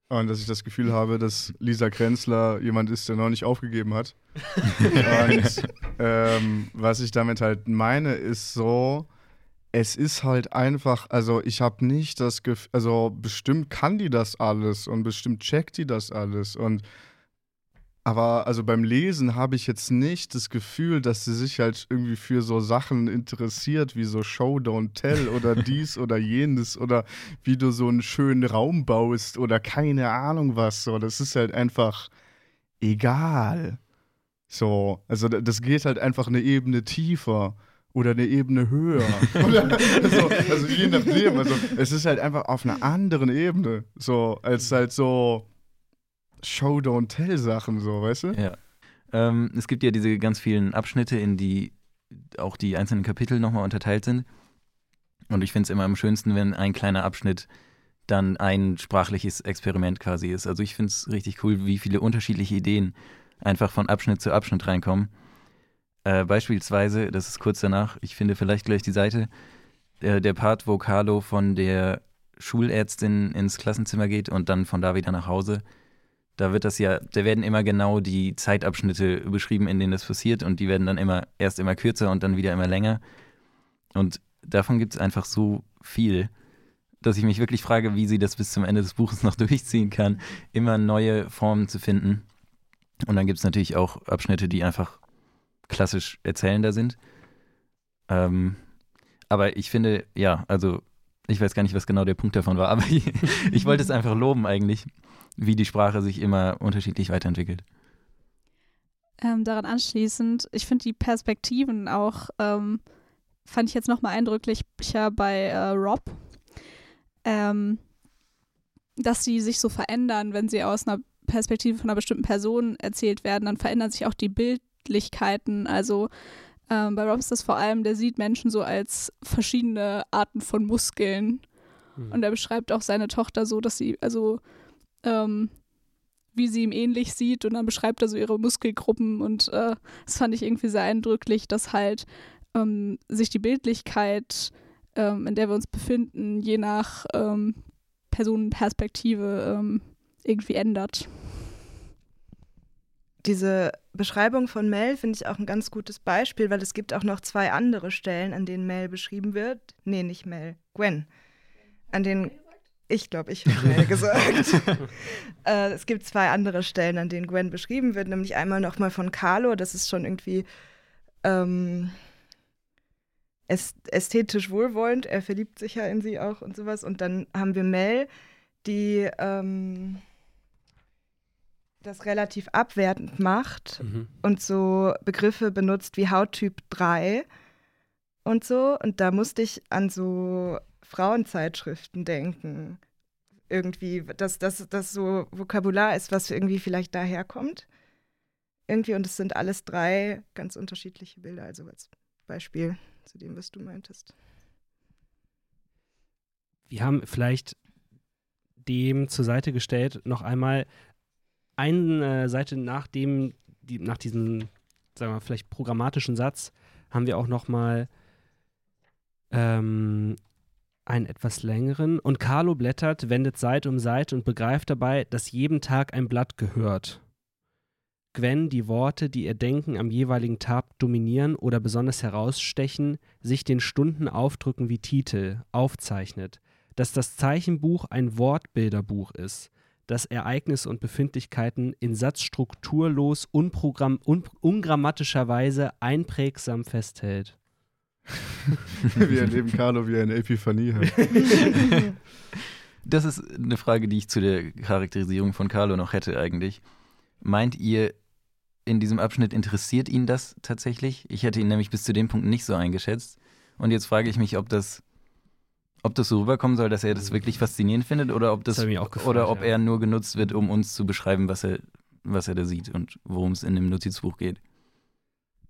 Und dass ich das Gefühl habe, dass Lisa Krenzler jemand ist, der noch nicht aufgegeben hat. [laughs] Und ähm, was ich damit halt meine, ist so, es ist halt einfach, also ich habe nicht das Gefühl, also bestimmt kann die das alles und bestimmt checkt die das alles und aber also beim Lesen habe ich jetzt nicht das Gefühl, dass sie sich halt irgendwie für so Sachen interessiert, wie so Show, Don't Tell oder [laughs] dies oder jenes oder wie du so einen schönen Raum baust oder keine Ahnung was. So, das ist halt einfach egal. So, also da- das geht halt einfach eine Ebene tiefer oder eine Ebene höher. [laughs] [laughs] also, also je nachdem. Also es ist halt einfach auf einer anderen Ebene. So, als halt so Show, Don't Tell Sachen, so, weißt du? Ja. Ähm, es gibt ja diese ganz vielen Abschnitte, in die auch die einzelnen Kapitel nochmal unterteilt sind. Und ich finde es immer am schönsten, wenn ein kleiner Abschnitt dann ein sprachliches Experiment quasi ist. Also ich finde es richtig cool, wie viele unterschiedliche Ideen einfach von Abschnitt zu Abschnitt reinkommen. Äh, beispielsweise, das ist kurz danach, ich finde vielleicht gleich die Seite, äh, der Part, wo Carlo von der Schulärztin ins Klassenzimmer geht und dann von da wieder nach Hause. Da wird das ja, da werden immer genau die Zeitabschnitte beschrieben, in denen das passiert und die werden dann immer erst immer kürzer und dann wieder immer länger. Und davon gibt es einfach so viel, dass ich mich wirklich frage, wie sie das bis zum Ende des Buches noch [laughs] durchziehen kann, immer neue Formen zu finden. Und dann gibt es natürlich auch Abschnitte, die einfach klassisch erzählender sind. Ähm, aber ich finde, ja, also ich weiß gar nicht, was genau der Punkt davon war, aber ich, [laughs] ich wollte es einfach loben eigentlich, wie die Sprache sich immer unterschiedlich weiterentwickelt. Ähm, daran anschließend, ich finde die Perspektiven auch, ähm, fand ich jetzt nochmal eindrücklicher bei äh, Rob, ähm, dass sie sich so verändern, wenn sie aus einer Perspektive von einer bestimmten Person erzählt werden, dann verändern sich auch die Bildlichkeiten. Also ähm, bei Rob ist das vor allem, der sieht Menschen so als verschiedene Arten von Muskeln. Hm. Und er beschreibt auch seine Tochter so, dass sie, also, ähm, wie sie ihm ähnlich sieht und dann beschreibt er so ihre Muskelgruppen und äh, das fand ich irgendwie sehr eindrücklich, dass halt ähm, sich die Bildlichkeit, ähm, in der wir uns befinden, je nach ähm, Personenperspektive ähm, irgendwie ändert. Diese Beschreibung von Mel finde ich auch ein ganz gutes Beispiel, weil es gibt auch noch zwei andere Stellen, an denen Mel beschrieben wird. Nee, nicht Mel, Gwen. An denen ich glaube, ich habe Mel gesagt. [laughs] äh, es gibt zwei andere Stellen, an denen Gwen beschrieben wird, nämlich einmal nochmal von Carlo, das ist schon irgendwie ähm, äst- ästhetisch wohlwollend, er verliebt sich ja in sie auch und sowas. Und dann haben wir Mel, die ähm, das relativ abwertend macht Mhm. und so Begriffe benutzt wie Hauttyp 3 und so. Und da musste ich an so Frauenzeitschriften denken. Irgendwie, dass das so Vokabular ist, was irgendwie vielleicht daherkommt. Irgendwie, und es sind alles drei ganz unterschiedliche Bilder, also als Beispiel zu dem, was du meintest. Wir haben vielleicht dem zur Seite gestellt noch einmal eine Seite nach dem, die, nach diesem, sagen wir mal, vielleicht programmatischen Satz, haben wir auch noch mal ähm, einen etwas längeren. Und Carlo blättert, wendet Seite um Seite und begreift dabei, dass jedem Tag ein Blatt gehört. Gwen die Worte, die ihr Denken am jeweiligen Tag dominieren oder besonders herausstechen, sich den Stunden aufdrücken wie Titel, aufzeichnet, dass das Zeichenbuch ein Wortbilderbuch ist, das Ereignisse und Befindlichkeiten in satzstrukturlos, ungrammatischer Weise einprägsam festhält. Wir erleben Carlo, wie er eine Epiphanie hat. Das ist eine Frage, die ich zu der Charakterisierung von Carlo noch hätte eigentlich. Meint ihr, in diesem Abschnitt interessiert ihn das tatsächlich? Ich hätte ihn nämlich bis zu dem Punkt nicht so eingeschätzt. Und jetzt frage ich mich, ob das, ob das so rüberkommen soll, dass er das wirklich faszinierend findet oder ob das, Das gefragt, oder ob ja. er nur genutzt wird, um uns zu beschreiben, was er, was er da sieht und worum es in dem Notizbuch geht.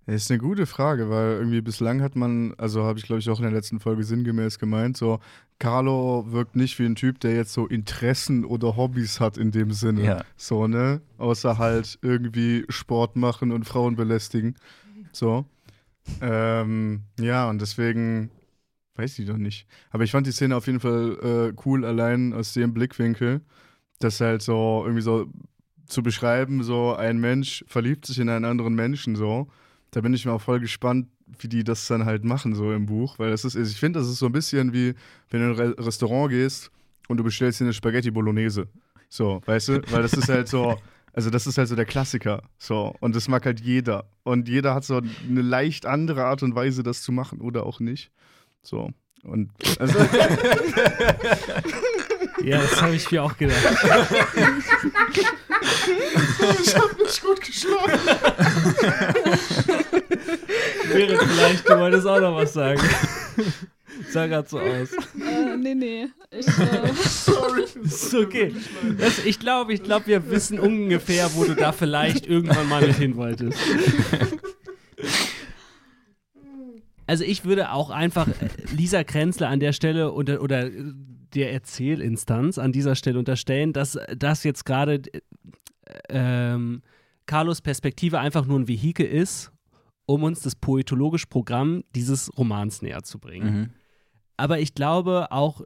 Das ist eine gute Frage, weil irgendwie bislang hat man, also habe ich glaube ich auch in der letzten Folge sinngemäß gemeint, so Carlo wirkt nicht wie ein Typ, der jetzt so Interessen oder Hobbys hat in dem Sinne. Ja. So, ne? Außer halt irgendwie Sport machen und Frauen belästigen. So. Ähm, ja, und deswegen weiß ich doch nicht. Aber ich fand die Szene auf jeden Fall äh, cool, allein aus dem Blickwinkel, dass halt so irgendwie so zu beschreiben, so ein Mensch verliebt sich in einen anderen Menschen so. Da bin ich mir auch voll gespannt, wie die das dann halt machen, so im Buch. Weil das ist, ich finde, das ist so ein bisschen wie, wenn du in ein Re Restaurant gehst und du bestellst dir eine Spaghetti Bolognese. So, weißt du? Weil das ist halt so, [laughs] also das ist halt so der Klassiker. So, und das mag halt jeder. Und jeder hat so eine leicht andere Art und Weise, das zu machen oder auch nicht. So. Und also, [laughs] [laughs] Ja, das habe ich mir auch gedacht. ich habe nicht gut geschlafen. Wäre vielleicht, du wolltest auch noch was sagen. Sah grad so aus. Äh, nee, nee. Ich, äh, Sorry. Ist okay. Das, ich glaube, ich glaube, wir wissen ungefähr, wo du da vielleicht irgendwann mal mit hin wolltest. Also ich würde auch einfach äh, Lisa Krenzler an der Stelle oder, oder äh, der Erzählinstanz an dieser Stelle unterstellen, dass das jetzt gerade äh, ähm, Carlos Perspektive einfach nur ein Vehikel ist, um uns das poetologische Programm dieses Romans näher zu bringen. Mhm. Aber ich glaube auch,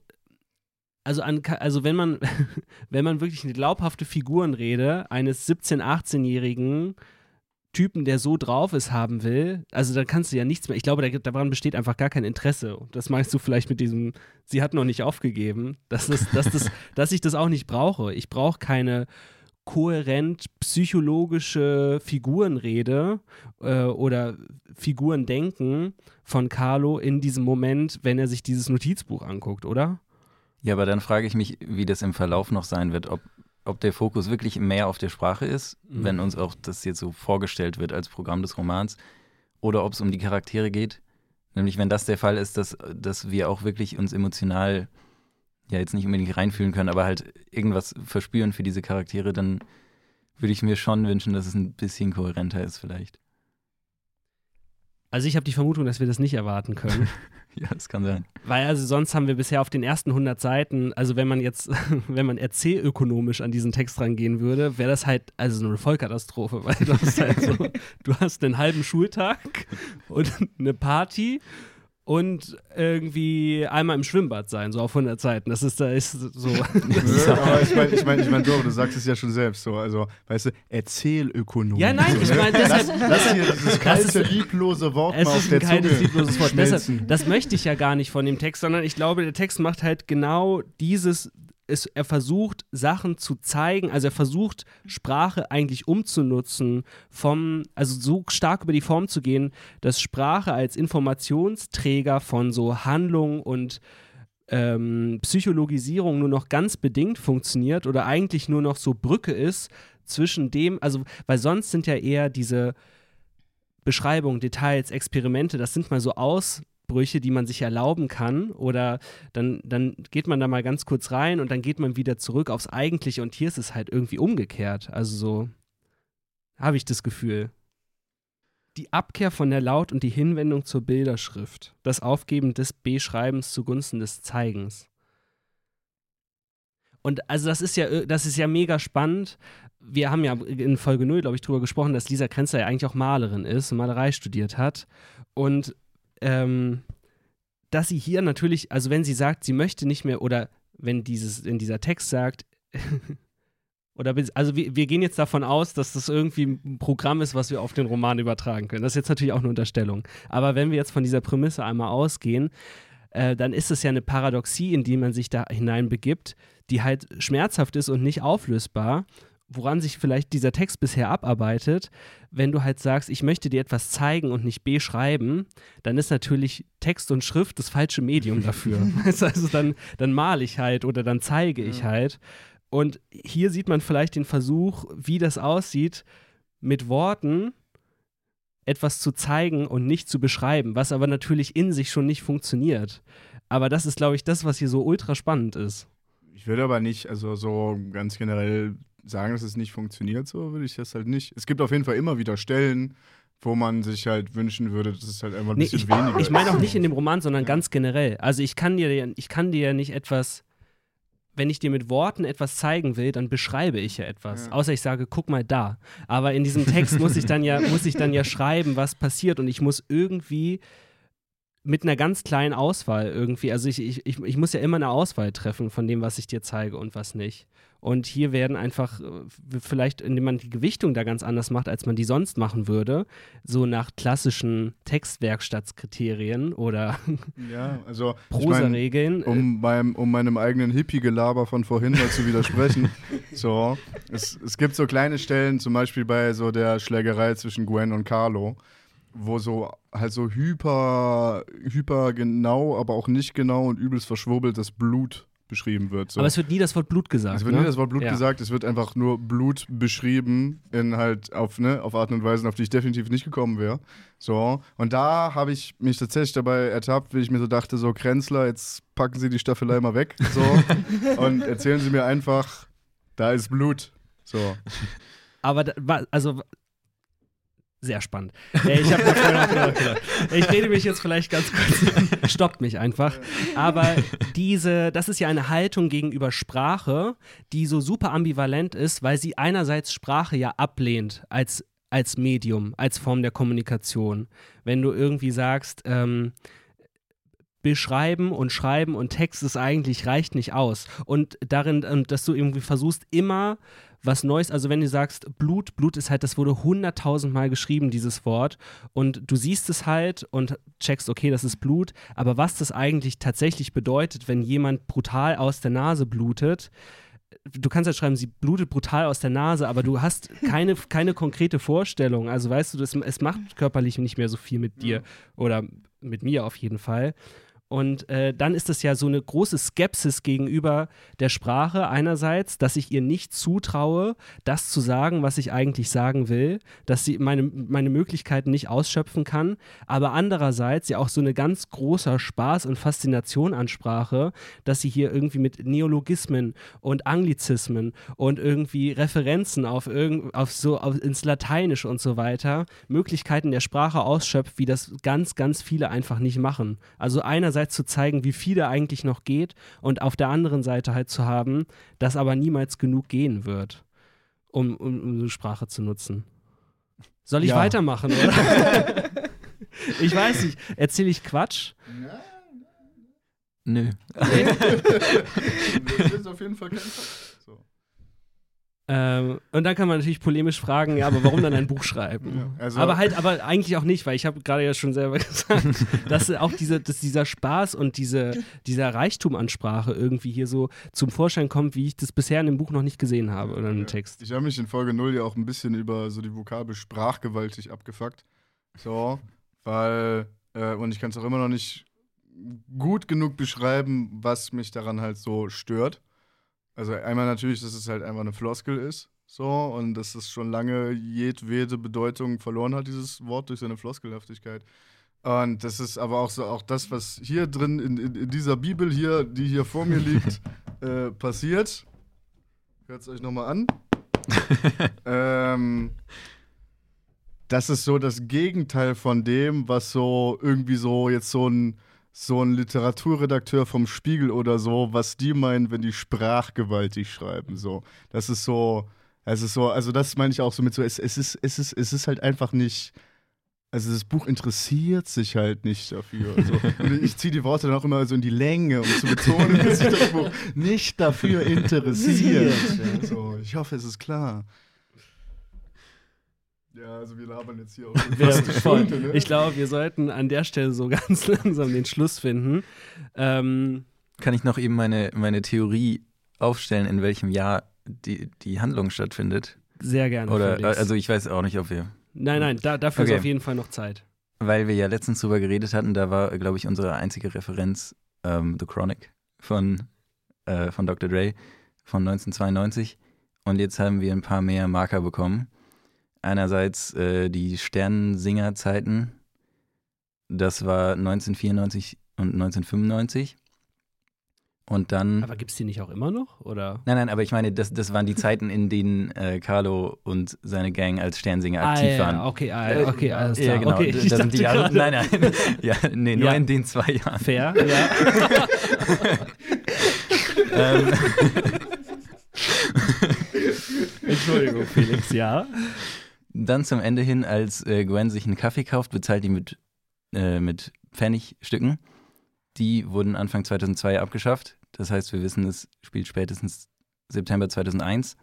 also, an, also wenn man, [laughs] wenn man wirklich eine glaubhafte Figurenrede eines 17-, 18-jährigen Typen, der so drauf ist, haben will, also dann kannst du ja nichts mehr. Ich glaube, da, daran besteht einfach gar kein Interesse. Und Das meinst du vielleicht mit diesem, sie hat noch nicht aufgegeben, dass, das, dass, das, [laughs] dass ich das auch nicht brauche. Ich brauche keine kohärent psychologische Figurenrede äh, oder Figurendenken von Carlo in diesem Moment, wenn er sich dieses Notizbuch anguckt, oder? Ja, aber dann frage ich mich, wie das im Verlauf noch sein wird, ob, ob der Fokus wirklich mehr auf der Sprache ist, Mhm. wenn uns auch das jetzt so vorgestellt wird als Programm des Romans, oder ob es um die Charaktere geht. Nämlich, wenn das der Fall ist, dass, dass wir auch wirklich uns emotional ja jetzt nicht unbedingt reinfühlen können, aber halt irgendwas verspüren für diese Charaktere, dann würde ich mir schon wünschen, dass es ein bisschen kohärenter ist vielleicht. Also ich habe die Vermutung, dass wir das nicht erwarten können. [laughs] Ja, das kann sein. Weil also sonst haben wir bisher auf den ersten 100 Seiten, also wenn man jetzt, [laughs] wenn man erzählökonomisch an diesen Text rangehen würde, wäre das halt also eine Vollkatastrophe, weil du hast halt so, [laughs] du hast einen halben Schultag und eine Party und irgendwie einmal im Schwimmbad sein, so auf 100 Seiten. Das ist, da ist so. [laughs] [laughs] Ja, aber ich meine, ich meine, ich mein, du, du sagst es ja schon selbst so. Also, weißt du, Erzählökonomie. Ja, nein, so, ich ne? meine, deshalb- lass hier dieses Das kalte, ist- lieblose Wort Es mal auf ist der Zunge liebloses Wort. Deshalb, das möchte ich ja gar nicht von dem Text, sondern ich glaube, der Text macht halt genau dieses. Es, er versucht, Sachen zu zeigen, also er versucht, Sprache eigentlich umzunutzen, vom, also so stark über die Form zu gehen, dass Sprache als Informationsträger von so Handlung und ähm, Psychologisierung nur noch ganz bedingt funktioniert oder eigentlich nur noch so Brücke ist zwischen dem, also, weil sonst sind ja eher diese Beschreibungen, Details, Experimente, das sind mal so aus, Textbrüche, die man sich erlauben kann. Oder dann, dann geht man da mal ganz kurz rein und dann geht man wieder zurück aufs Eigentliche. Und hier ist es halt irgendwie umgekehrt. Also so habe ich das Gefühl. Die Abkehr von der Laut- und die Hinwendung zur Bilderschrift. Das Aufgeben des Beschreibens zugunsten des Zeigens. Und also das ist ja, das ist ja mega spannend. Wir haben ja in Folge 0, glaube ich, drüber gesprochen, dass Lisa Krenzler ja eigentlich auch Malerin ist und Malerei studiert hat. Und ähm, dass sie hier natürlich, also wenn sie sagt, sie möchte nicht mehr, oder wenn dieses, in dieser Text sagt, [laughs] oder also wir, wir, gehen jetzt davon aus, dass das irgendwie ein Programm ist, was wir auf den Roman übertragen können. Das ist jetzt natürlich auch eine Unterstellung. Aber wenn wir jetzt von dieser Prämisse einmal ausgehen, äh, dann ist es ja eine Paradoxie, in die man sich da hineinbegibt, die halt schmerzhaft ist und nicht auflösbar, woran sich vielleicht dieser Text bisher abarbeitet. Wenn du halt sagst, ich möchte dir etwas zeigen und nicht beschreiben, dann ist natürlich Text und Schrift das falsche Medium dafür. [laughs] [laughs] also dann, dann male ich halt oder dann zeige ich halt. Und hier sieht man vielleicht den Versuch, wie das aussieht, mit Worten etwas zu zeigen und nicht zu beschreiben, was aber natürlich in sich schon nicht funktioniert. Aber das ist, glaube ich, das, was hier so ultra spannend ist. Ich würde aber nicht, also so ganz generell sagen, dass es nicht funktioniert, so würde ich das halt nicht. Es gibt auf jeden Fall immer wieder Stellen, wo man sich halt wünschen würde, dass es halt einfach ein nee, bisschen ich, weniger Ich meine auch nicht in dem Roman, sondern ja. ganz generell. Also ich kann dir, ich kann dir ja nicht etwas, wenn ich dir mit Worten etwas zeigen will, dann beschreibe ich ja etwas. Ja. Außer ich sage, guck mal da. Aber in diesem Text muss ich dann ja, [laughs] muss ich dann ja schreiben, was passiert und ich muss irgendwie mit einer ganz kleinen Auswahl irgendwie. Also ich, ich, ich, ich muss ja immer eine Auswahl treffen von dem, was ich dir zeige und was nicht. Und hier werden einfach, äh, vielleicht, indem man die Gewichtung da ganz anders macht, als man die sonst machen würde, so nach klassischen Textwerkstattskriterien oder ja, [laughs] also, Prosa-Regeln. Ich mein, um, beim, um meinem eigenen Hippie-Gelaber von vorhin mal zu widersprechen. [laughs] so, es, es gibt so kleine Stellen, zum Beispiel bei so der Schlägerei zwischen Gwen und Carlo wo so halt so hyper, hyper genau, aber auch nicht genau und übelst verschwurbelt das Blut beschrieben wird. So. Aber es wird nie das Wort Blut gesagt. Es wird ne? nie das Wort Blut ja. gesagt, es wird einfach nur Blut beschrieben in halt auf, ne, auf Arten und Weisen, auf die ich definitiv nicht gekommen wäre. So. Und da habe ich mich tatsächlich dabei ertappt, wie ich mir so dachte, so Krenzler, jetzt packen Sie die Staffelei mal weg. So. [laughs] und erzählen Sie mir einfach, da ist Blut. So. Aber da, also sehr spannend. Ich, [laughs] ich rede mich jetzt vielleicht ganz kurz, [laughs] stoppt mich einfach. Aber diese, das ist ja eine Haltung gegenüber Sprache, die so super ambivalent ist, weil sie einerseits Sprache ja ablehnt als, als Medium, als Form der Kommunikation. Wenn du irgendwie sagst, ähm, beschreiben und schreiben und Text ist eigentlich reicht nicht aus. Und darin, dass du irgendwie versuchst, immer was Neues. Also wenn du sagst Blut, Blut ist halt, das wurde hunderttausendmal geschrieben, dieses Wort. Und du siehst es halt und checkst, okay, das ist Blut. Aber was das eigentlich tatsächlich bedeutet, wenn jemand brutal aus der Nase blutet, du kannst ja schreiben, sie blutet brutal aus der Nase, aber du hast [laughs] keine, keine konkrete Vorstellung. Also weißt du, das, es macht körperlich nicht mehr so viel mit dir oder mit mir auf jeden Fall. Und äh, dann ist es ja so eine große Skepsis gegenüber der Sprache einerseits, dass ich ihr nicht zutraue, das zu sagen, was ich eigentlich sagen will, dass sie meine, meine Möglichkeiten nicht ausschöpfen kann, aber andererseits ja auch so eine ganz großer Spaß und Faszination an Sprache, dass sie hier irgendwie mit Neologismen und Anglizismen und irgendwie Referenzen auf, irgend, auf so auf, ins Lateinische und so weiter Möglichkeiten der Sprache ausschöpft, wie das ganz, ganz viele einfach nicht machen. Also einerseits einerseits zu zeigen, wie viel da eigentlich noch geht und auf der anderen Seite halt zu haben, dass aber niemals genug gehen wird, um, um, um eine Sprache zu nutzen. Soll ich ja. weitermachen, oder? [laughs] ich weiß nicht. Erzähle ich Quatsch? Nö. [laughs] Nee. das ist auf jeden Fall kein Quatsch. Ähm, und dann kann man natürlich polemisch fragen, ja, aber warum dann ein Buch schreiben? [laughs] Ja, also aber halt, aber eigentlich auch nicht, weil ich habe gerade ja schon selber [laughs] gesagt, dass auch diese, dass dieser Spaß und diese, dieser Reichtum an Sprache irgendwie hier so zum Vorschein kommt, wie ich das bisher in dem Buch noch nicht gesehen habe oder im ja. Text. Ich habe mich in Folge 0 ja auch ein bisschen über so die Vokabel sprachgewaltig abgefuckt. So, weil, äh, und ich kann es auch immer noch nicht gut genug beschreiben, was mich daran halt so stört. Also einmal natürlich, dass es halt einfach eine Floskel ist, so, und dass es schon lange jedwede Bedeutung verloren hat, dieses Wort, durch seine Floskelhaftigkeit. Und das ist aber auch so auch das, was hier drin in, in, in dieser Bibel hier, die hier vor mir liegt, [laughs] äh, passiert. Hört es euch nochmal an. [laughs] ähm, das ist so das Gegenteil von dem, was so irgendwie so jetzt so ein so ein Literaturredakteur vom Spiegel oder so, was die meinen, wenn die sprachgewaltig schreiben. So, das ist so, es ist so, also das meine ich auch so mit so, es, es ist, es ist, es ist halt einfach nicht. Also das Buch interessiert sich halt nicht dafür. Also, ich ziehe die Worte dann auch immer so in die Länge, um zu betonen, dass sich das Buch nicht dafür interessiert. [laughs] So, ich hoffe, es ist klar. Ja, also wir labern jetzt hier [laughs] auch fast eine voll. Stunde, ne? Ich glaube, wir sollten an der Stelle so [laughs] ganz langsam den Schluss finden. Ähm, Kann ich noch eben meine, meine Theorie aufstellen, in welchem Jahr die, die Handlung stattfindet? sehr gerne. Oder, Felix. also ich weiß auch nicht, ob wir nein, nein, da, dafür Okay. ist auf jeden Fall noch Zeit. Weil wir ja letztens drüber geredet hatten, da war, glaube ich, unsere einzige Referenz ähm, The Chronic von, äh, von Dr. Dre von 1992. Und jetzt haben wir ein paar mehr Marker bekommen. Einerseits äh, die Sternensinger-Zeiten. Das war 1994 und 1995. Und dann. Aber gibt es die nicht auch immer noch? Oder? Nein, nein, aber ich meine, das, das waren die Zeiten, in denen äh, Carlo und seine Gang als Sternsinger aktiv ah, waren. ja, okay, ah, okay, alles klar. Ja, genau. Okay, da ich sind die Jahre. Nein, nein. [laughs] Ja, nee, nur Ja. in den zwei Jahren. Fair, ja. [laughs] ähm, Entschuldigung, Felix, ja. Dann zum Ende hin, als äh, Gwen sich einen Kaffee kauft, bezahlt die mit, äh, mit Pfennigstücken. Die wurden Anfang 2002 abgeschafft. Das heißt, wir wissen, es spielt spätestens September 2001.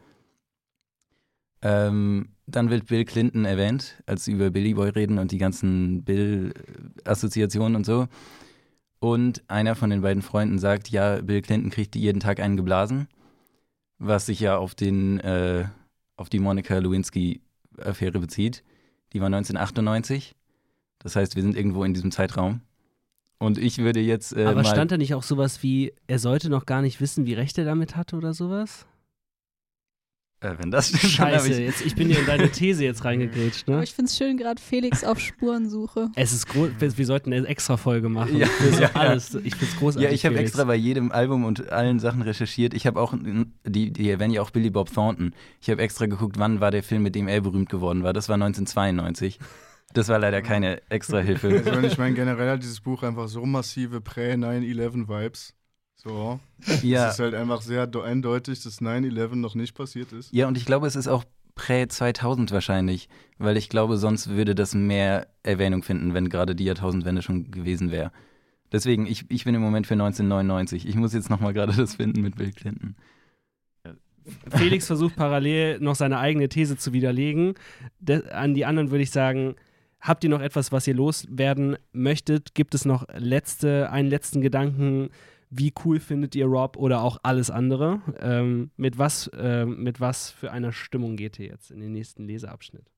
Ähm, dann wird Bill Clinton erwähnt, als sie über Billy Boy reden und die ganzen Bill-Assoziationen und so. Und einer von den beiden Freunden sagt, ja, Bill Clinton kriegt jeden Tag einen geblasen, was sich ja auf den, äh, auf die Monica Lewinsky-Affäre bezieht. Die war 1998. Das heißt, wir sind irgendwo in diesem Zeitraum. Und ich würde jetzt äh, Aber stand da nicht auch sowas wie, er sollte noch gar nicht wissen, wie Recht er damit hatte oder sowas? Äh, wenn das stimmt, Scheiße, ich, jetzt, ich bin dir in deine These jetzt reingegrätscht, Aber ne? ich finde es schön, gerade Felix auf Spurensuche. Es ist groß, wir sollten eine extra Folge machen. Ja, für so ja, alles. Ich find's großartig. Ja, ich habe extra bei jedem Album und allen Sachen recherchiert. Ich habe auch, die, die erwähnen ja auch Billy Bob Thornton. Ich habe extra geguckt, wann war der Film, mit dem er berühmt geworden war. Das war 1992. Das war leider keine extra Hilfe. Also, ich meine, generell hat dieses Buch einfach so massive Prä-9-11-Vibes. So. Ja, Es ist halt einfach sehr eindeutig, dass 9-11 noch nicht passiert ist. ja, und ich glaube, es ist auch prä-2000 wahrscheinlich, weil ich glaube, sonst würde das mehr Erwähnung finden, wenn gerade die Jahrtausendwende schon gewesen wäre. Deswegen, ich, ich bin im Moment für 1999. Ich muss jetzt nochmal gerade [laughs] das finden mit Bill Clinton. Felix versucht parallel noch seine eigene These zu widerlegen. De an die anderen würde ich sagen, habt ihr noch etwas, was ihr loswerden möchtet? Gibt es noch letzte, einen letzten Gedanken? Wie cool findet ihr Rob oder auch alles andere? Ähm, mit, was, ähm, mit was für einer Stimmung geht ihr jetzt in den nächsten Leseabschnitt?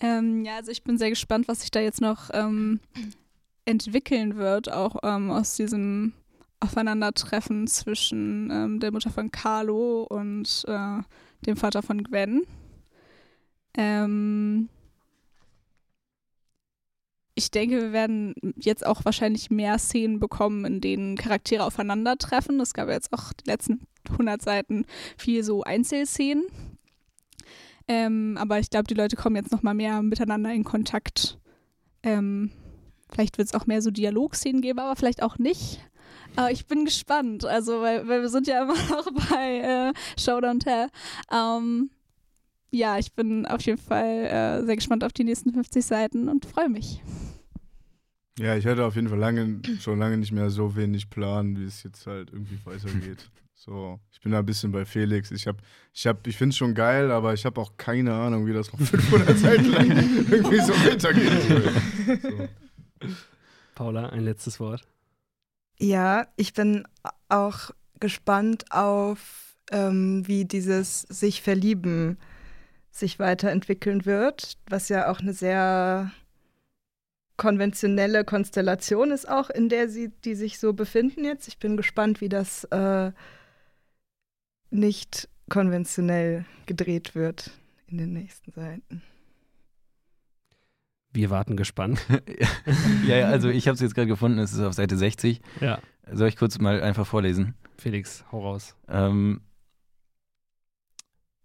Ähm, ja, also ich bin sehr gespannt, was sich da jetzt noch ähm, entwickeln wird, auch ähm, aus diesem Aufeinandertreffen zwischen ähm, der Mutter von Carlo und äh, dem Vater von Gwen. Ähm, ich denke, wir werden jetzt auch wahrscheinlich mehr Szenen bekommen, in denen Charaktere aufeinandertreffen. Es gab jetzt auch die letzten 100 Seiten viel so Einzelszenen. Ähm, aber ich glaube, die Leute kommen jetzt noch mal mehr miteinander in Kontakt. Ähm, vielleicht wird es auch mehr so Dialogszenen geben, aber vielleicht auch nicht. Aber ich bin gespannt, also weil, weil wir sind ja [laughs] immer noch bei äh, Show Tell. Ähm, ja, ich bin auf jeden Fall äh, sehr gespannt auf die nächsten 50 Seiten und freue mich. Ja, ich hatte auf jeden Fall lange, schon lange nicht mehr so wenig Plan, wie es jetzt halt irgendwie weitergeht. [laughs] So, ich bin da ein bisschen bei Felix. Ich habe, ich habe, ich finde es schon geil, aber ich habe auch keine Ahnung, wie das noch 500 [laughs] Seiten lang irgendwie so weitergeht. So. Paula, ein letztes Wort. Ja, ich bin auch gespannt auf, ähm, wie dieses sich verlieben sich weiterentwickeln wird, was ja auch eine sehr konventionelle Konstellation ist auch, in der sie, die sich so befinden jetzt. Ich bin gespannt, wie das äh, nicht konventionell gedreht wird in den nächsten Seiten. Wir warten gespannt. [laughs] [laughs] ja, ja, also ich habe es jetzt gerade gefunden, es ist auf Seite 60. Ja, Soll ich kurz mal einfach vorlesen? Felix, hau raus. Ähm,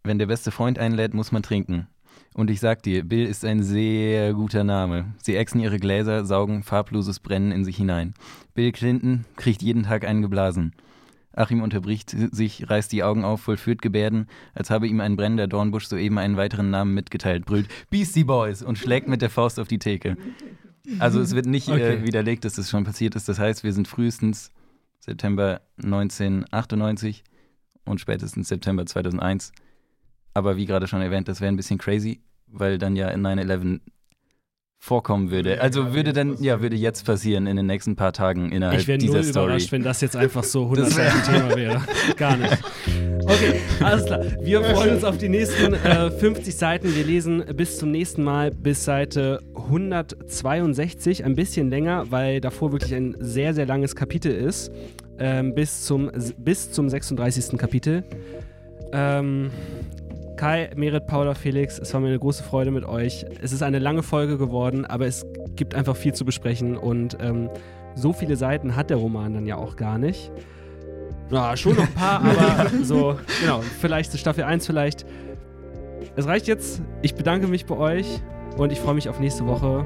wenn der beste Freund einlädt, muss man trinken. Und ich sag dir, Bill ist ein sehr guter Name. Sie ächzen ihre Gläser, saugen farbloses Brennen in sich hinein. Bill Clinton kriegt jeden Tag einen geblasen. Achim unterbricht sich, reißt die Augen auf, vollführt Gebärden, als habe ihm ein brennender Dornbusch soeben einen weiteren Namen mitgeteilt, brüllt Beastie Boys und schlägt mit der Faust auf die Theke. Also es wird nicht Okay. äh, widerlegt, dass das schon passiert ist. Das heißt, wir sind frühestens September 1998 und spätestens September 2001. Aber wie gerade schon erwähnt, das wäre ein bisschen crazy, weil dann ja in 9-11 vorkommen würde. Also würde dann, ja, würde jetzt passieren in den nächsten paar Tagen innerhalb Ich wäre null dieser Story. überrascht, wenn das jetzt einfach so 100 Das wär- Thema wäre. Gar nicht. Okay, alles klar. Wir freuen uns auf die nächsten äh, 50 Seiten. Wir lesen bis zum nächsten Mal bis Seite 162, ein bisschen länger, weil davor wirklich ein sehr, sehr langes Kapitel ist. Ähm, bis, zum, bis zum 36. Kapitel. Ähm, Kai, Merit, Paula, Felix, es war mir eine große Freude mit euch. Es ist eine lange Folge geworden, aber es gibt einfach viel zu besprechen und ähm, so viele Seiten hat der Roman dann ja auch gar nicht. Ja, schon noch ein paar, [laughs] aber so, genau, vielleicht so Staffel 1 vielleicht. Es reicht jetzt. Ich bedanke mich bei euch und ich freue mich auf nächste Woche.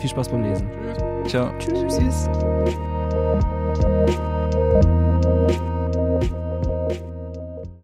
Viel Spaß beim Lesen. Ciao. Tschüss.